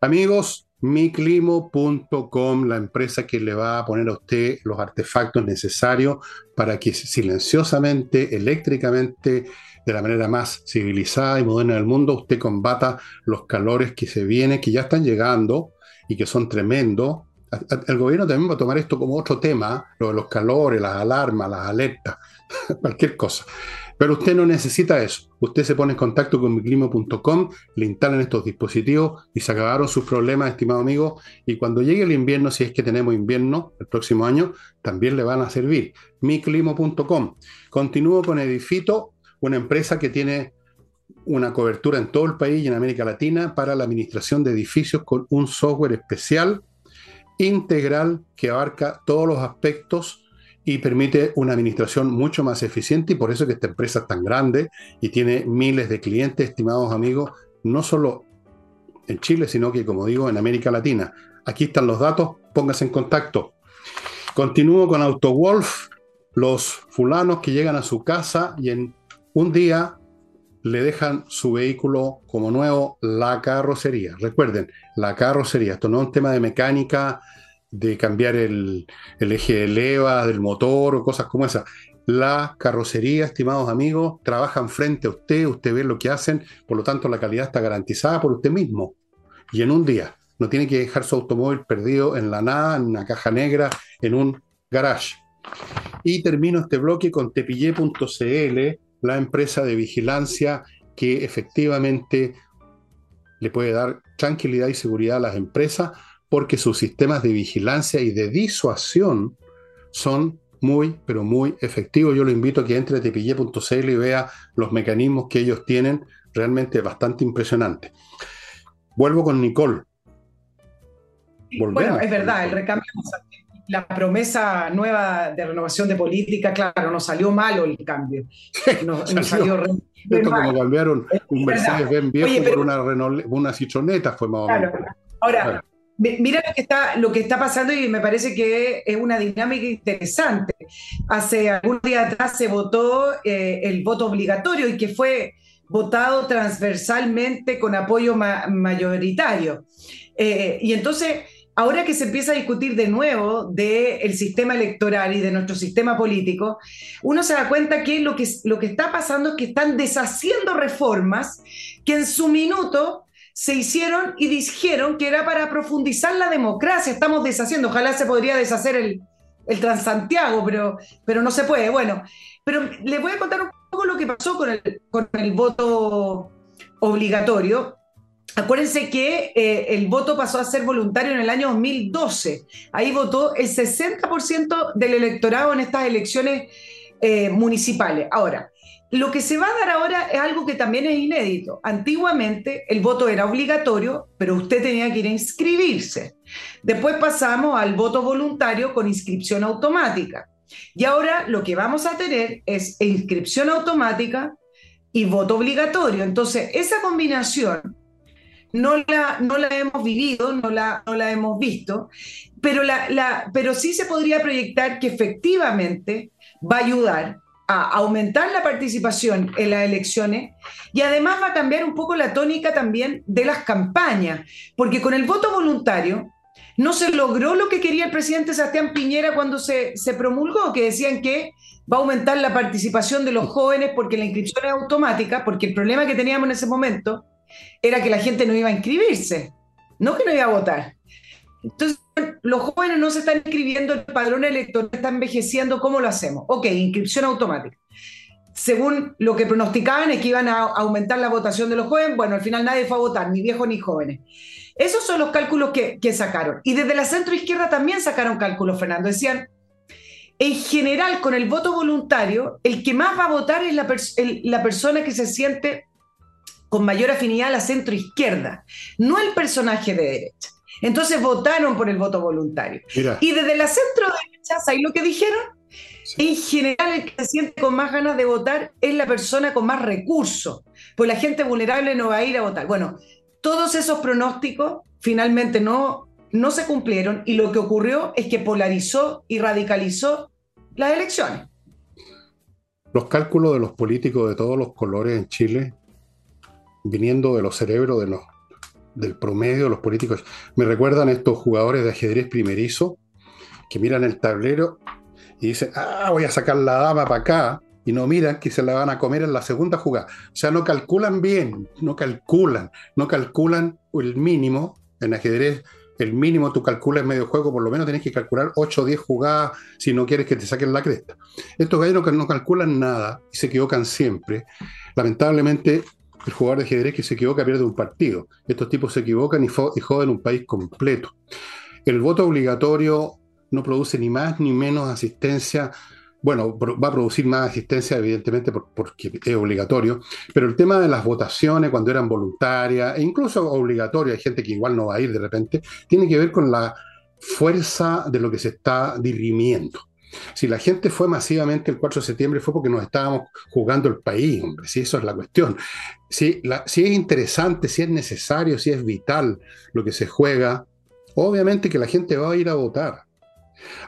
Amigos, miclimo.com, la empresa que le va a poner a usted los artefactos necesarios para que silenciosamente, eléctricamente, de la manera más civilizada y moderna del mundo, usted combata los calores que se vienen, que ya están llegando y que son tremendos. El gobierno también va a tomar esto como otro tema, lo de los calores, las alarmas, las alertas, cualquier cosa. Pero usted no necesita eso. Usted se pone en contacto con miclimo.com, le instalan estos dispositivos y se acabaron sus problemas, estimado amigo. Y cuando llegue el invierno, si es que tenemos invierno el próximo año, también le van a servir. miclimo.com. Continúo con Edifito, una empresa que tiene una cobertura en todo el país y en América Latina para la administración de edificios con un software especial, integral, que abarca todos los aspectos y permite una administración mucho más eficiente y por eso que esta empresa es tan grande y tiene miles de clientes, estimados amigos, no solo en Chile, sino que, como digo, en América Latina. Aquí están los datos, póngase en contacto. Continúo con AutoWolf, los fulanos que llegan a su casa y en un día le dejan su vehículo como nuevo, la carrocería. Recuerden, la carrocería, esto no es un tema de mecánica, de cambiar el, eje de leva del motor o cosas como esas. La carrocería, estimados amigos, trabajan frente a usted, usted ve lo que hacen, por lo tanto la calidad está garantizada por usted mismo. Y en un día, no tiene que dejar su automóvil perdido en la nada, en una caja negra, en un garage. Y termino este bloque con tepille.cl, la empresa de vigilancia que efectivamente le puede dar tranquilidad y seguridad a las empresas porque sus sistemas de vigilancia y de disuasión son muy, pero muy efectivos. Yo lo invito a que entre a tepille.cl y vea los mecanismos que ellos tienen, realmente bastante impresionante. Vuelvo con Nicole. Bueno, es verdad, el recambio, la promesa nueva de renovación de política, claro, nos salió malo el cambio. Nos, salió, re, Esto como cambiaron un Mercedes-Benz viejo por una, una citroneta fue más o menos. Ahora, Mira lo que, está, lo que está pasando y me parece que es una dinámica interesante. Hace algún día atrás se votó eh, el voto obligatorio y que fue votado transversalmente con apoyo mayoritario. Eh, y entonces, ahora que se empieza a discutir de nuevo del sistema electoral y de nuestro sistema político, uno se da cuenta que lo, que lo que está pasando es que están deshaciendo reformas que en su minuto se hicieron y dijeron que era para profundizar la democracia. Estamos deshaciendo, ojalá se podría deshacer el, el Transantiago, pero, pero no se puede. Bueno, pero les voy a contar un poco lo que pasó con el, con el voto obligatorio. Acuérdense que eh, el voto pasó a ser voluntario en el año 2012. Ahí votó el 60% del electorado en estas elecciones eh, municipales. Ahora, lo que se va a dar ahora es algo que también es inédito. Antiguamente el voto era obligatorio, pero usted tenía que ir a inscribirse. Después pasamos al voto voluntario con inscripción automática. Y ahora lo que vamos a tener es inscripción automática y voto obligatorio. Entonces, esa combinación no la, no la hemos vivido, no la, no la hemos visto, pero, la, pero sí se podría proyectar que efectivamente va a ayudar a aumentar la participación en las elecciones y además va a cambiar un poco la tónica también de las campañas, porque con el voto voluntario no se logró lo que quería el presidente Sebastián Piñera cuando se, se promulgó, que decían que va a aumentar la participación de los jóvenes porque la inscripción es automática, porque el problema que teníamos en ese momento era que la gente no iba a inscribirse, no que no iba a votar. Entonces, los jóvenes no se están inscribiendo, el padrón electoral está envejeciendo, ¿cómo lo hacemos? Ok, inscripción automática. según lo que pronosticaban es que iban a aumentar la votación de los jóvenes. Bueno, al final nadie fue a votar, ni viejos ni jóvenes. Esos son los cálculos que, sacaron. Y desde la centro izquierda también sacaron cálculos, Fernando. Decían, en general, con el voto voluntario, el que más va a votar es la, la persona que se siente con mayor afinidad a la centro izquierda, no el personaje de derecha. Entonces votaron por el voto voluntario. Y desde la centro derecha, ¿sabes lo que dijeron? En general, el que se siente con más ganas de votar es la persona con más recursos, pues la gente vulnerable no va a ir a votar. Bueno, todos esos pronósticos finalmente no, no se cumplieron y lo que ocurrió es que polarizó y radicalizó las elecciones. Los cálculos de los políticos de todos los colores en Chile, viniendo de los cerebros de los, del promedio de los políticos, me recuerdan estos jugadores de ajedrez primerizo que miran el tablero y dicen, ah, voy a sacar la dama para acá, y no miran que se la van a comer en la segunda jugada. O sea, no calculan bien, no calculan, no calculan el mínimo en ajedrez. El mínimo tú calculas medio juego, por lo menos tienes que calcular 8 o 10 jugadas si no quieres que te saquen la cresta. Estos gallos no, no calculan nada y se equivocan siempre. Lamentablemente, el jugador de ajedrez que se equivoca pierde un partido. Estos tipos se equivocan y, y joden un país completo. El voto obligatorio no produce ni más ni menos asistencia. Bueno, va a producir más asistencia, evidentemente, porque es obligatorio, pero el tema de las votaciones, cuando eran voluntarias, e incluso obligatorias, hay gente que igual no va a ir de repente, tiene que ver con la fuerza de lo que se está dirimiendo. Si la gente fue masivamente el 4 de septiembre fue porque nos estábamos jugando el país, hombre, si eso es la cuestión. Si, es interesante, si es necesario, si es vital lo que se juega, obviamente que la gente va a ir a votar.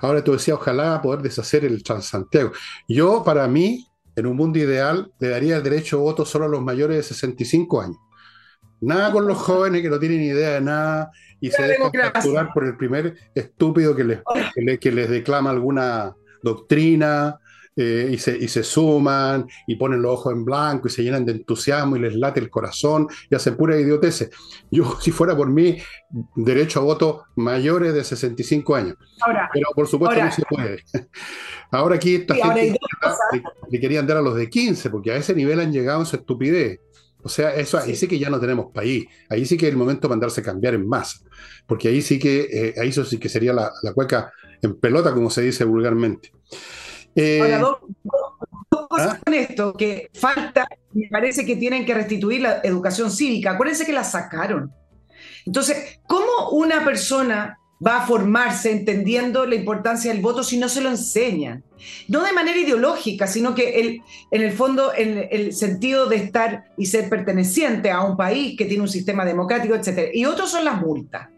Ahora tú decías, ojalá poder deshacer el Transantiago. Yo, para mí, en un mundo ideal, le daría el derecho a voto solo a los mayores de 65 años. Nada con los jóvenes que no tienen idea de nada y se dejan capturar por el primer estúpido que les, que les declama alguna doctrina eh, y, se, y, se, suman y ponen los ojos en blanco y se llenan de entusiasmo y les late el corazón y hacen pura idioteces. Yo, si fuera por mí, derecho a voto mayores de 65 años. Pero por supuesto no se puede. Ahora aquí esta gente le, querían dar a los de 15, porque a ese nivel han llegado en su estupidez. O sea, eso ahí sí que ya no tenemos país. Ahí sí que es el momento de mandarse a cambiar en masa. Porque ahí sí que, eh, ahí eso sí que sería la, la cueca en pelota, como se dice vulgarmente. Eh, dos, cosas ¿ah? con esto, que falta, me parece que tienen que restituir la educación cívica. Acuérdense que la sacaron. Entonces, ¿cómo una persona va a formarse entendiendo la importancia del voto si no se lo enseñan? No de manera ideológica, sino que el, en el fondo, en el sentido de estar y ser perteneciente a un país que tiene un sistema democrático, etc. Y otros son las multas.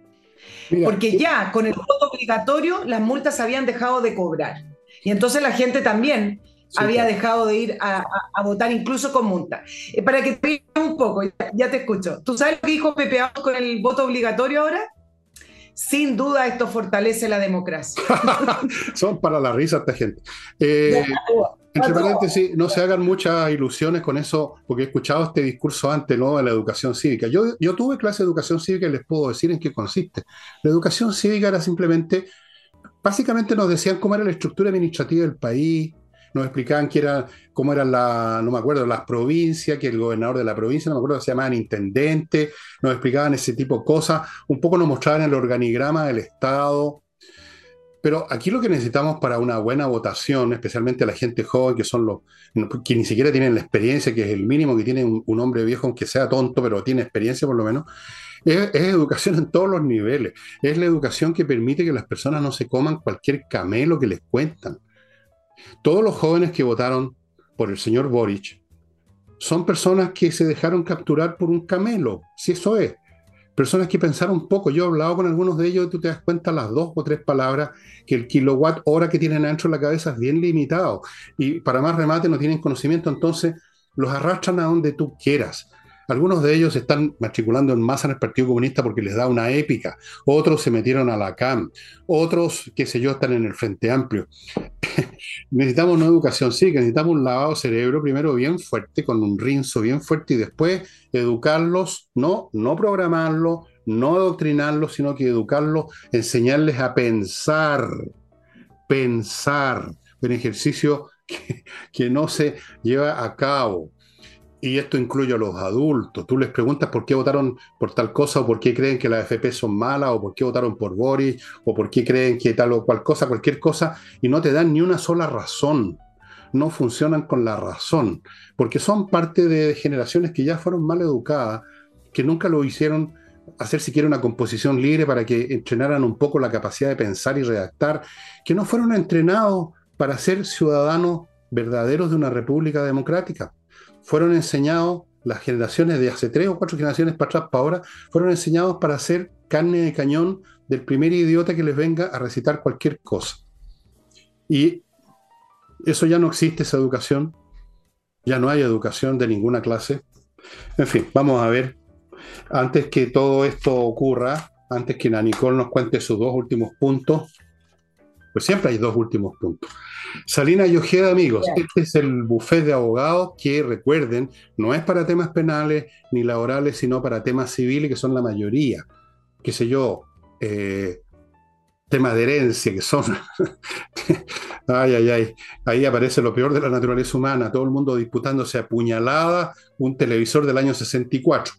Porque ya con el voto obligatorio las multas habían dejado de cobrar. Y entonces la gente también había dejado de ir a, votar incluso con multa. Eh, para que te un poco, ya, te escucho. ¿Tú sabes lo que dijo Pepe con el voto obligatorio ahora? Sin duda esto fortalece la democracia. Son para la risa esta gente. Eh, entre paréntesis, no se hagan muchas ilusiones con eso, porque he escuchado este discurso antes, ¿no? De la educación cívica. Yo, yo tuve clase de educación cívica y les puedo decir en qué consiste. La educación cívica era simplemente básicamente nos decían cómo era la estructura administrativa del país, nos explicaban que era, cómo eran la, no me acuerdo, las provincias, que el gobernador de la provincia, no me acuerdo, se llamaban intendente, nos explicaban ese tipo de cosas, un poco nos mostraban el organigrama del Estado. Pero aquí lo que necesitamos para una buena votación, especialmente la gente joven, que son los que ni siquiera tienen la experiencia, que es el mínimo que tiene un hombre viejo, aunque sea tonto, pero tiene experiencia por lo menos, es, educación en todos los niveles. Es la educación que permite que las personas no se coman cualquier camelo que les cuentan. Todos los jóvenes que votaron por el señor Boric son personas que se dejaron capturar por un camelo, si eso es. Personas que pensaron poco. Yo he hablado con algunos de ellos tú te das cuenta las dos o tres palabras que el kilowatt hora que tienen ancho en la cabeza es bien limitado. Y para más remate no tienen conocimiento, entonces los arrastran a donde tú quieras. Algunos de ellos están matriculando en masa en el Partido Comunista porque les da una épica. Otros se metieron a la CAM. Otros, qué sé yo, están en el Frente Amplio. necesitamos una educación, sí, necesitamos un lavado cerebro primero bien fuerte, con un rinzo bien fuerte y después educarlos, no, no programarlos, no adoctrinarlos, sino que educarlos, enseñarles a pensar, pensar, un ejercicio que, no se lleva a cabo. Y esto incluye a los adultos. Tú les preguntas por qué votaron por tal cosa o por qué creen que las FP son malas o por qué votaron por Boris o por qué creen que tal o cual cosa, cualquier cosa, y no te dan ni una sola razón. No funcionan con la razón, porque son parte de generaciones que ya fueron mal educadas, que nunca lo hicieron hacer siquiera una composición libre para que entrenaran un poco la capacidad de pensar y redactar, que no fueron entrenados para ser ciudadanos verdaderos de una república democrática. Fueron enseñados, las generaciones de hace tres o cuatro generaciones para atrás, para ahora, fueron enseñados para ser carne de cañón del primer idiota que les venga a recitar cualquier cosa. Y eso ya no existe, esa educación. Ya no hay educación de ninguna clase. En fin, vamos a ver antes que todo esto ocurra, antes que la nos cuente sus dos últimos puntos, pues siempre hay dos últimos puntos. Salina y Ojeda, amigos, este es el buffet de abogados que recuerden, no es para temas penales ni laborales, sino para temas civiles, que son la mayoría. Qué sé yo, eh, temas de herencia, que son. ay, ay, ay. Ahí aparece lo peor de la naturaleza humana, todo el mundo disputándose a puñalada un televisor del año 64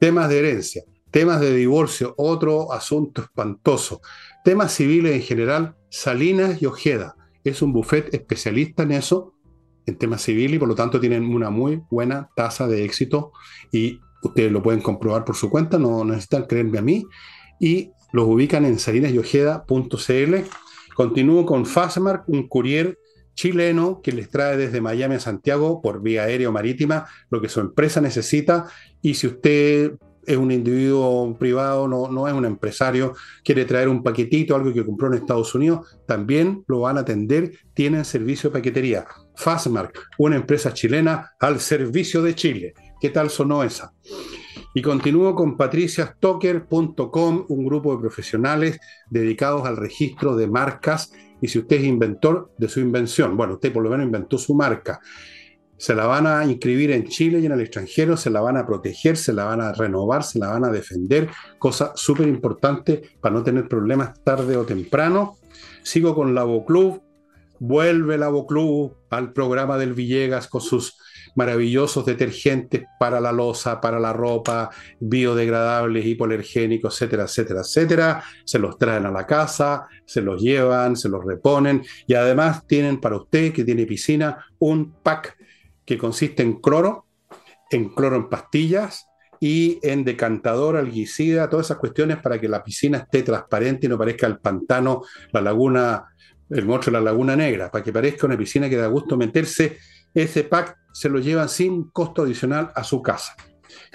temas de herencia, temas de divorcio, otro asunto espantoso, temas civiles en general, Salinas y Ojeda. Es un buffet especialista en eso, en temas civiles, y por lo tanto tienen una muy buena tasa de éxito. Y ustedes lo pueden comprobar por su cuenta, no necesitan creerme a mí, y los ubican en salinasyojeda.cl. Continúo con Fastmark, un courier chileno que les trae desde Miami a Santiago por vía aérea o marítima lo que su empresa necesita. Y si usted es un individuo privado, no, no es un empresario, quiere traer un paquetito, algo que compró en Estados Unidos, también lo van a atender, tienen servicio de paquetería. Fastmark, una empresa chilena al servicio de Chile. ¿Qué tal sonó esa? Y continúo con patriciastocker.com, un grupo de profesionales dedicados al registro de marcas y si usted es inventor de su invención, bueno, usted por lo menos inventó su marca, se la van a inscribir en Chile y en el extranjero, se la van a proteger, se la van a renovar, se la van a defender, cosa súper importante para no tener problemas tarde o temprano. Sigo con Labo Club, vuelve Labo Club al programa del Villegas con sus maravillosos detergentes para la losa, para la ropa, biodegradables, hipoalergénicos, etcétera, etcétera, etcétera. Se los traen a la casa, se los llevan, se los reponen y además tienen para usted que tiene piscina un pack que consiste en cloro, en cloro en pastillas y en decantador, alguicida, todas esas cuestiones para que la piscina esté transparente y no parezca el pantano, la laguna, el monstruo de la laguna negra, para que parezca una piscina que da gusto meterse ese pack se lo llevan sin costo adicional a su casa.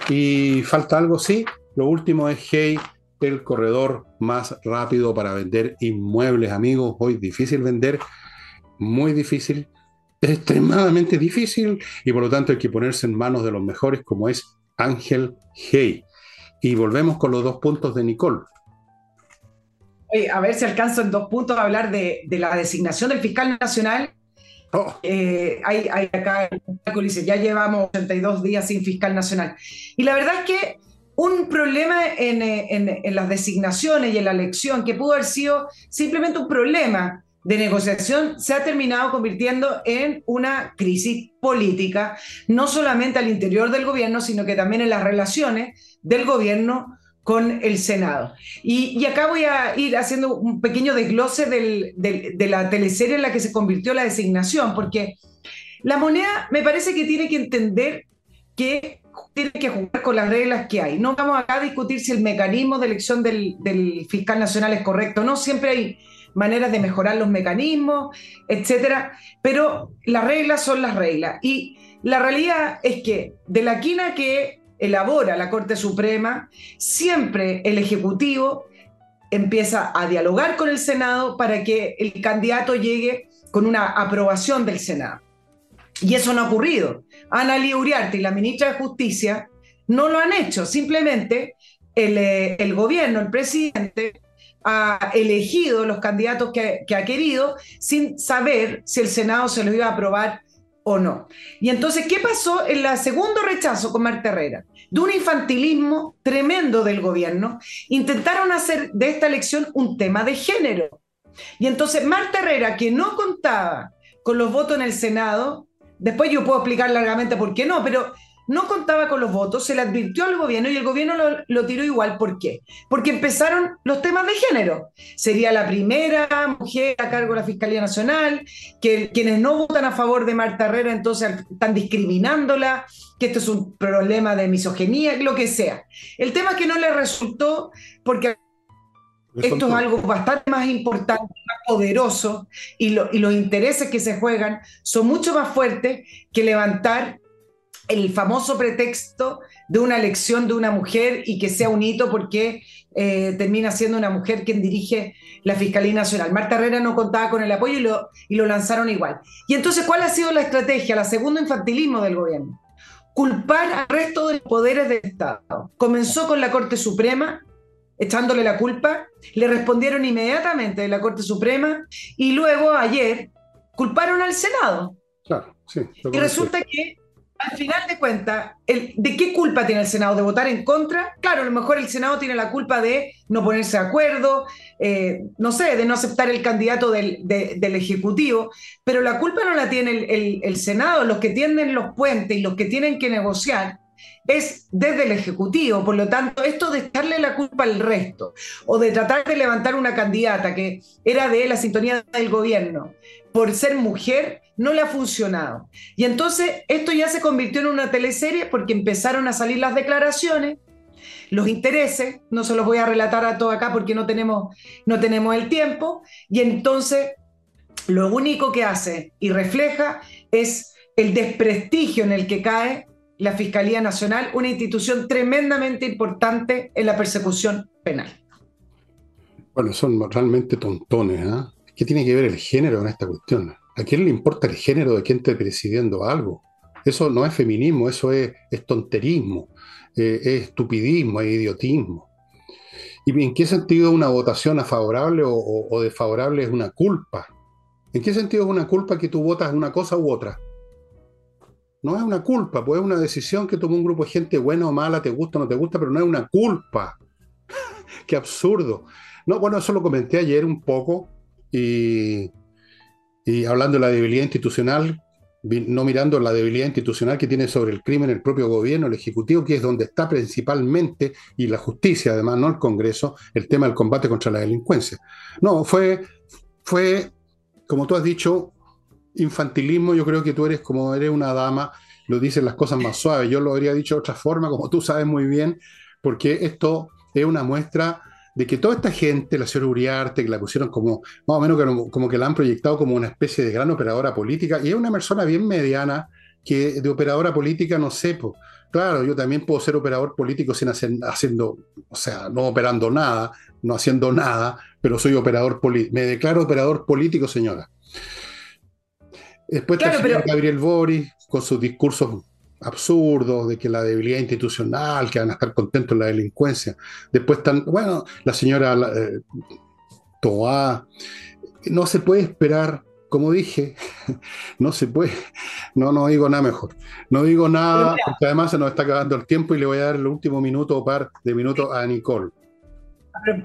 Y falta algo, sí. Lo último es Hey, el corredor más rápido para vender inmuebles, amigos. Hoy difícil vender, muy difícil, extremadamente difícil y por lo tanto hay que ponerse en manos de los mejores como es Ángel Hey. Y volvemos con los dos puntos de Nicole. a ver si alcanzo en dos puntos a hablar de, de la designación del fiscal nacional Oh. Eh, hay, acá dice, ya llevamos 82 días sin fiscal nacional. Y la verdad es que un problema en, en, las designaciones y en la elección, que pudo haber sido simplemente un problema de negociación, se ha terminado convirtiendo en una crisis política, no solamente al interior del gobierno, sino que también en las relaciones del gobierno con el Senado. Y, acá voy a ir haciendo un pequeño desglose de la teleserie en la que se convirtió la designación, porque la moneda me parece que tiene que entender que tiene que jugar con las reglas que hay. No vamos acá a discutir si el mecanismo de elección del, del fiscal nacional es correcto, no, siempre hay maneras de mejorar los mecanismos, etcétera, pero las reglas son las reglas. Y la realidad es que de la quina que elabora la Corte Suprema, siempre el Ejecutivo empieza a dialogar con el Senado para que el candidato llegue con una aprobación del Senado. Y eso no ha ocurrido. Ana Uriarte y la ministra de Justicia no lo han hecho. Simplemente el, eh, el gobierno, el presidente, ha elegido los candidatos que, ha querido sin saber si el Senado se lo iba a aprobar o no. Y entonces, ¿qué pasó en el segundo rechazo con Marta Herrera? De un infantilismo tremendo del gobierno, intentaron hacer de esta elección un tema de género. Y entonces Marta Herrera, que no contaba con los votos en el Senado. Después yo puedo explicar largamente por qué no, pero no contaba con los votos, se le advirtió al gobierno y el gobierno lo, tiró igual. ¿Por qué? Porque empezaron los temas de género. Sería la primera mujer a cargo de la Fiscalía Nacional, que quienes no votan a favor de Marta Herrera entonces están discriminándola, que esto es un problema de misoginia, lo que sea. El tema es que no le resultó porque esto es algo bastante más importante, más poderoso, y, y, los intereses que se juegan son mucho más fuertes que levantar el famoso pretexto de una elección de una mujer y que sea un hito porque eh, termina siendo una mujer quien dirige la Fiscalía Nacional. Marta Herrera no contaba con el apoyo y lo, y lo lanzaron igual. Y entonces, ¿cuál ha sido la estrategia? La segundo infantilismo del gobierno. Culpar al resto de los poderes del Estado. Comenzó con la Corte Suprema, echándole la culpa, le respondieron inmediatamente de la Corte Suprema y luego ayer culparon al Senado. Claro, sí. Y resulta que al final de cuentas, ¿de qué culpa tiene el Senado? ¿De votar en contra? Claro, a lo mejor el Senado tiene la culpa de no ponerse de acuerdo, eh, no sé, de no aceptar el candidato del, Ejecutivo, pero la culpa no la tiene el, Senado, los que tienen los puentes y los que tienen que negociar es desde el Ejecutivo. Por lo tanto, esto de echarle la culpa al resto o de tratar de levantar una candidata que era de la sintonía del gobierno por ser mujer, no le ha funcionado. Y entonces esto ya se convirtió en una teleserie porque empezaron a salir las declaraciones, los intereses, no se los voy a relatar a todo acá porque no tenemos, no tenemos el tiempo, y entonces lo único que hace y refleja es el desprestigio en el que cae la Fiscalía Nacional, una institución tremendamente importante en la persecución penal. Bueno, son realmente tontones, ¿ah? ¿Qué tiene que ver el género en esta cuestión? ¿A quién le importa el género de quien esté presidiendo algo? Eso no es feminismo, eso es, tonterismo, eh, es estupidismo, es idiotismo. ¿Y en qué sentido una votación a favorable o, desfavorable es una culpa? ¿En qué sentido es una culpa que tú votas una cosa u otra? No es una culpa, pues es una decisión que tomó un grupo de gente buena o mala, te gusta o no te gusta, pero no es una culpa. qué absurdo. No, bueno, eso lo comenté ayer un poco y y hablando de la debilidad institucional, no mirando la debilidad institucional que tiene sobre el crimen el propio gobierno, el Ejecutivo, que es donde está principalmente, y la justicia además, no el Congreso, el tema del combate contra la delincuencia. No, fue, fue como tú has dicho, infantilismo, yo creo que tú eres como eres una dama, lo dicen las cosas más suaves, yo lo habría dicho de otra forma, como tú sabes muy bien, porque esto es una muestra de que toda esta gente, la señora Uriarte, que la pusieron como, más o menos como, que la han proyectado como una especie de gran operadora política, y es una persona bien mediana, que de operadora política no pues, claro, yo también puedo ser operador político sin hacer, haciendo, o sea, no operando nada, no haciendo nada, pero soy operador político, me declaro operador político, señora. Después está Gabriel Boris con sus discursos absurdos de que la debilidad institucional, que van a estar contentos en la delincuencia. Después están, bueno, la señora eh, Toa, no se puede esperar, como dije, no se puede, no, no digo nada mejor. No digo nada, porque además se nos está acabando el tiempo y le voy a dar el último minuto o par de minutos a Nicole.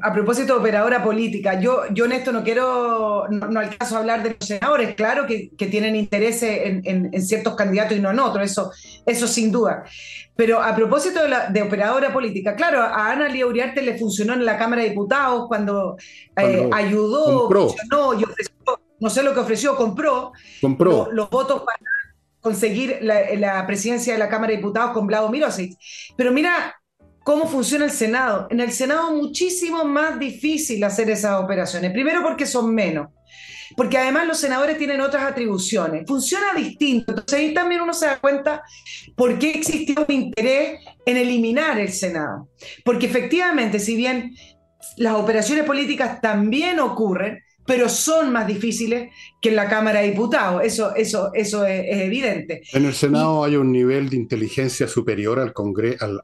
A propósito de operadora política, yo, yo en esto no quiero, no, alcanzo a hablar de los senadores, claro que, tienen interés en, ciertos candidatos y no en otros, eso, eso sin duda. Pero a propósito de, operadora política, claro, a Ana Lía Uriarte le funcionó en la Cámara de Diputados cuando, eh, ayudó, funcionó y ofreció, no sé lo que ofreció, compró, compró. Los, votos para conseguir la, la, presidencia de la Cámara de Diputados con Vlado Mirosic. Pero mira, cómo funciona el Senado. En el Senado es muchísimo más difícil hacer esas operaciones. Primero porque son menos. Porque además los senadores tienen otras atribuciones. Funciona distinto. Entonces ahí también uno se da cuenta por qué existió un interés en eliminar el Senado. Porque efectivamente, si bien las operaciones políticas también ocurren, pero son más difíciles que en la Cámara de Diputados. Eso, eso, eso es, evidente. En el Senado hay un nivel de inteligencia superior al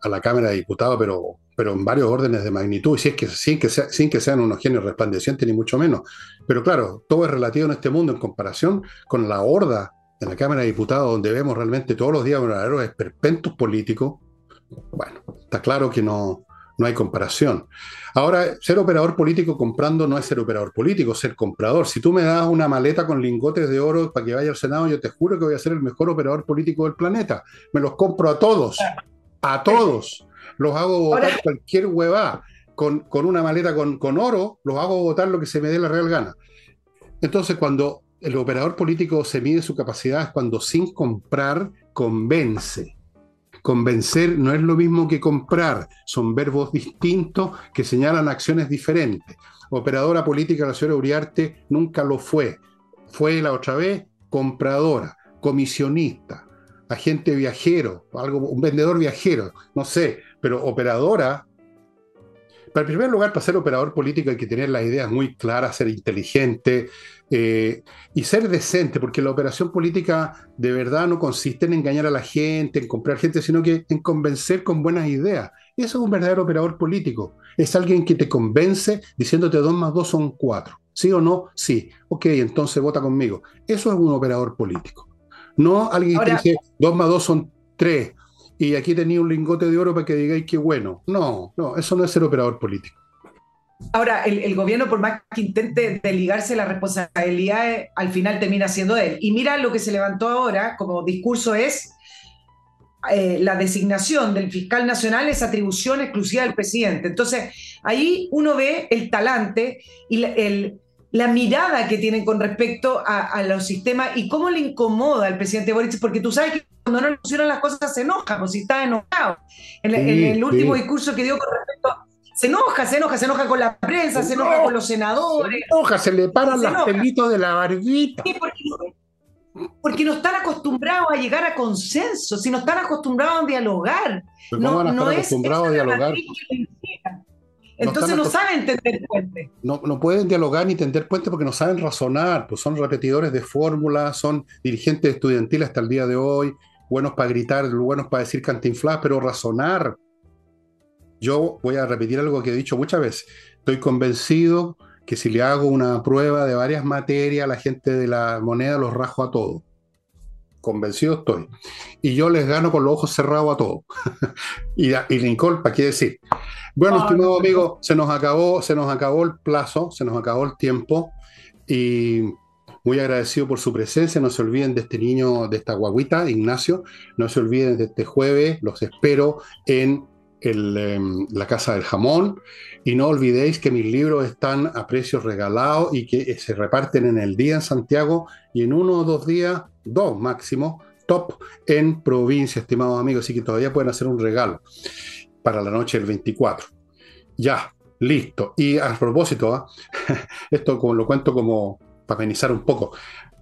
a la Cámara de Diputados, pero, pero en varios órdenes de magnitud, si es que, sin, que sin que sean unos genios resplandecientes, ni mucho menos. Pero claro, todo es relativo en este mundo en comparación con la horda en la Cámara de Diputados, donde vemos realmente todos los días verdaderos esperpentos políticos. Bueno, está claro que no, no hay comparación. Ahora, ser operador político comprando no es ser operador político, ser comprador. Si tú me das una maleta con lingotes de oro para que vaya al Senado, yo te juro que voy a ser el mejor operador político del planeta. Me los compro a todos, a todos. Los hago votar cualquier huevá. Con, con, una maleta con, con oro, los hago votar lo que se me dé la real gana. Entonces, cuando el operador político se mide su capacidad es cuando sin comprar convence Convencer no es lo mismo que comprar, son verbos distintos que señalan acciones diferentes. Operadora política la señora Uriarte nunca lo fue. Fue la otra vez compradora, comisionista, agente viajero, algo, un vendedor viajero, no sé, pero operadora para en primer lugar, para ser operador político hay que tener las ideas muy claras, ser inteligente eh, y ser decente, porque la operación política de verdad no consiste en engañar a la gente, en comprar gente, sino que en convencer con buenas ideas. Eso es un verdadero operador político. Es alguien que te convence diciéndote dos más dos son cuatro. ¿Sí o no? Sí. Ok, entonces vota conmigo. Eso es un operador político. No alguien que dice dos más dos son tres y aquí tenía un lingote de oro para que digáis que bueno. No, no, eso no es ser operador político. Ahora, el, gobierno, por más que intente desligarse la responsabilidad, al final termina siendo él. Y mira lo que se levantó ahora como discurso es eh, la designación del fiscal nacional es atribución exclusiva del presidente. Entonces, ahí uno ve el talante y la, mirada que tienen con respecto a, los sistemas y cómo le incomoda al presidente Boric, porque tú sabes que cuando no le pusieron las cosas se enoja, pues si está enojado. En, el último discurso que dio con respecto se enoja, se enoja, se enoja con la prensa, se enoja con los senadores. Se enoja, se le paran los pelitos de la barbita. porque, no, están acostumbrados a llegar a consenso, si no están acostumbrados a dialogar. no, van a estar acostumbrados a dialogar? Entonces no, saben tender puente. No, no pueden dialogar ni tender puente porque no saben razonar, pues son repetidores de fórmulas, son dirigentes estudiantiles hasta el día de hoy, buenos para gritar, buenos para decir cantinflas, pero razonar. Yo voy a repetir algo que he dicho muchas veces. Estoy convencido que si le hago una prueba de varias materias, la gente de la moneda los rajo a todos. Convencido estoy. Y yo les gano con los ojos cerrados a todos. y, y Lincoln, ¿para qué decir? Bueno, estimado amigo, se nos acabó, se nos acabó el plazo, se nos acabó el tiempo. Y muy agradecido por su presencia. No se olviden de este niño, de esta guaguita, Ignacio. No se olviden de este jueves. Los espero en em, la Casa del Jamón. Y no olvidéis que mis libros están a precios regalados y que se reparten en el día en Santiago y en uno o dos días, dos máximo, top en provincia, estimados amigos. Así que todavía pueden hacer un regalo para la noche del 24. Ya, listo. Y a propósito, ¿ah? esto lo cuento como para amenizar un poco.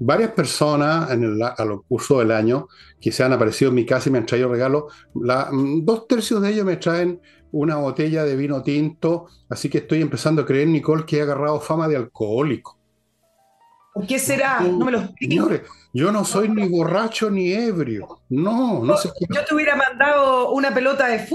Varias personas en el, a lo curso del año que se han aparecido en mi casa y me han traído regalos, mm, dos tercios de ellos me traen una botella de vino tinto, así que estoy empezando a creer, Nicole, que he agarrado fama de alcohólico. ¿Por qué será? No me lo Señores, yo no soy ni borracho ni ebrio. No, no sé Yo te hubiera mandado una pelota de fútbol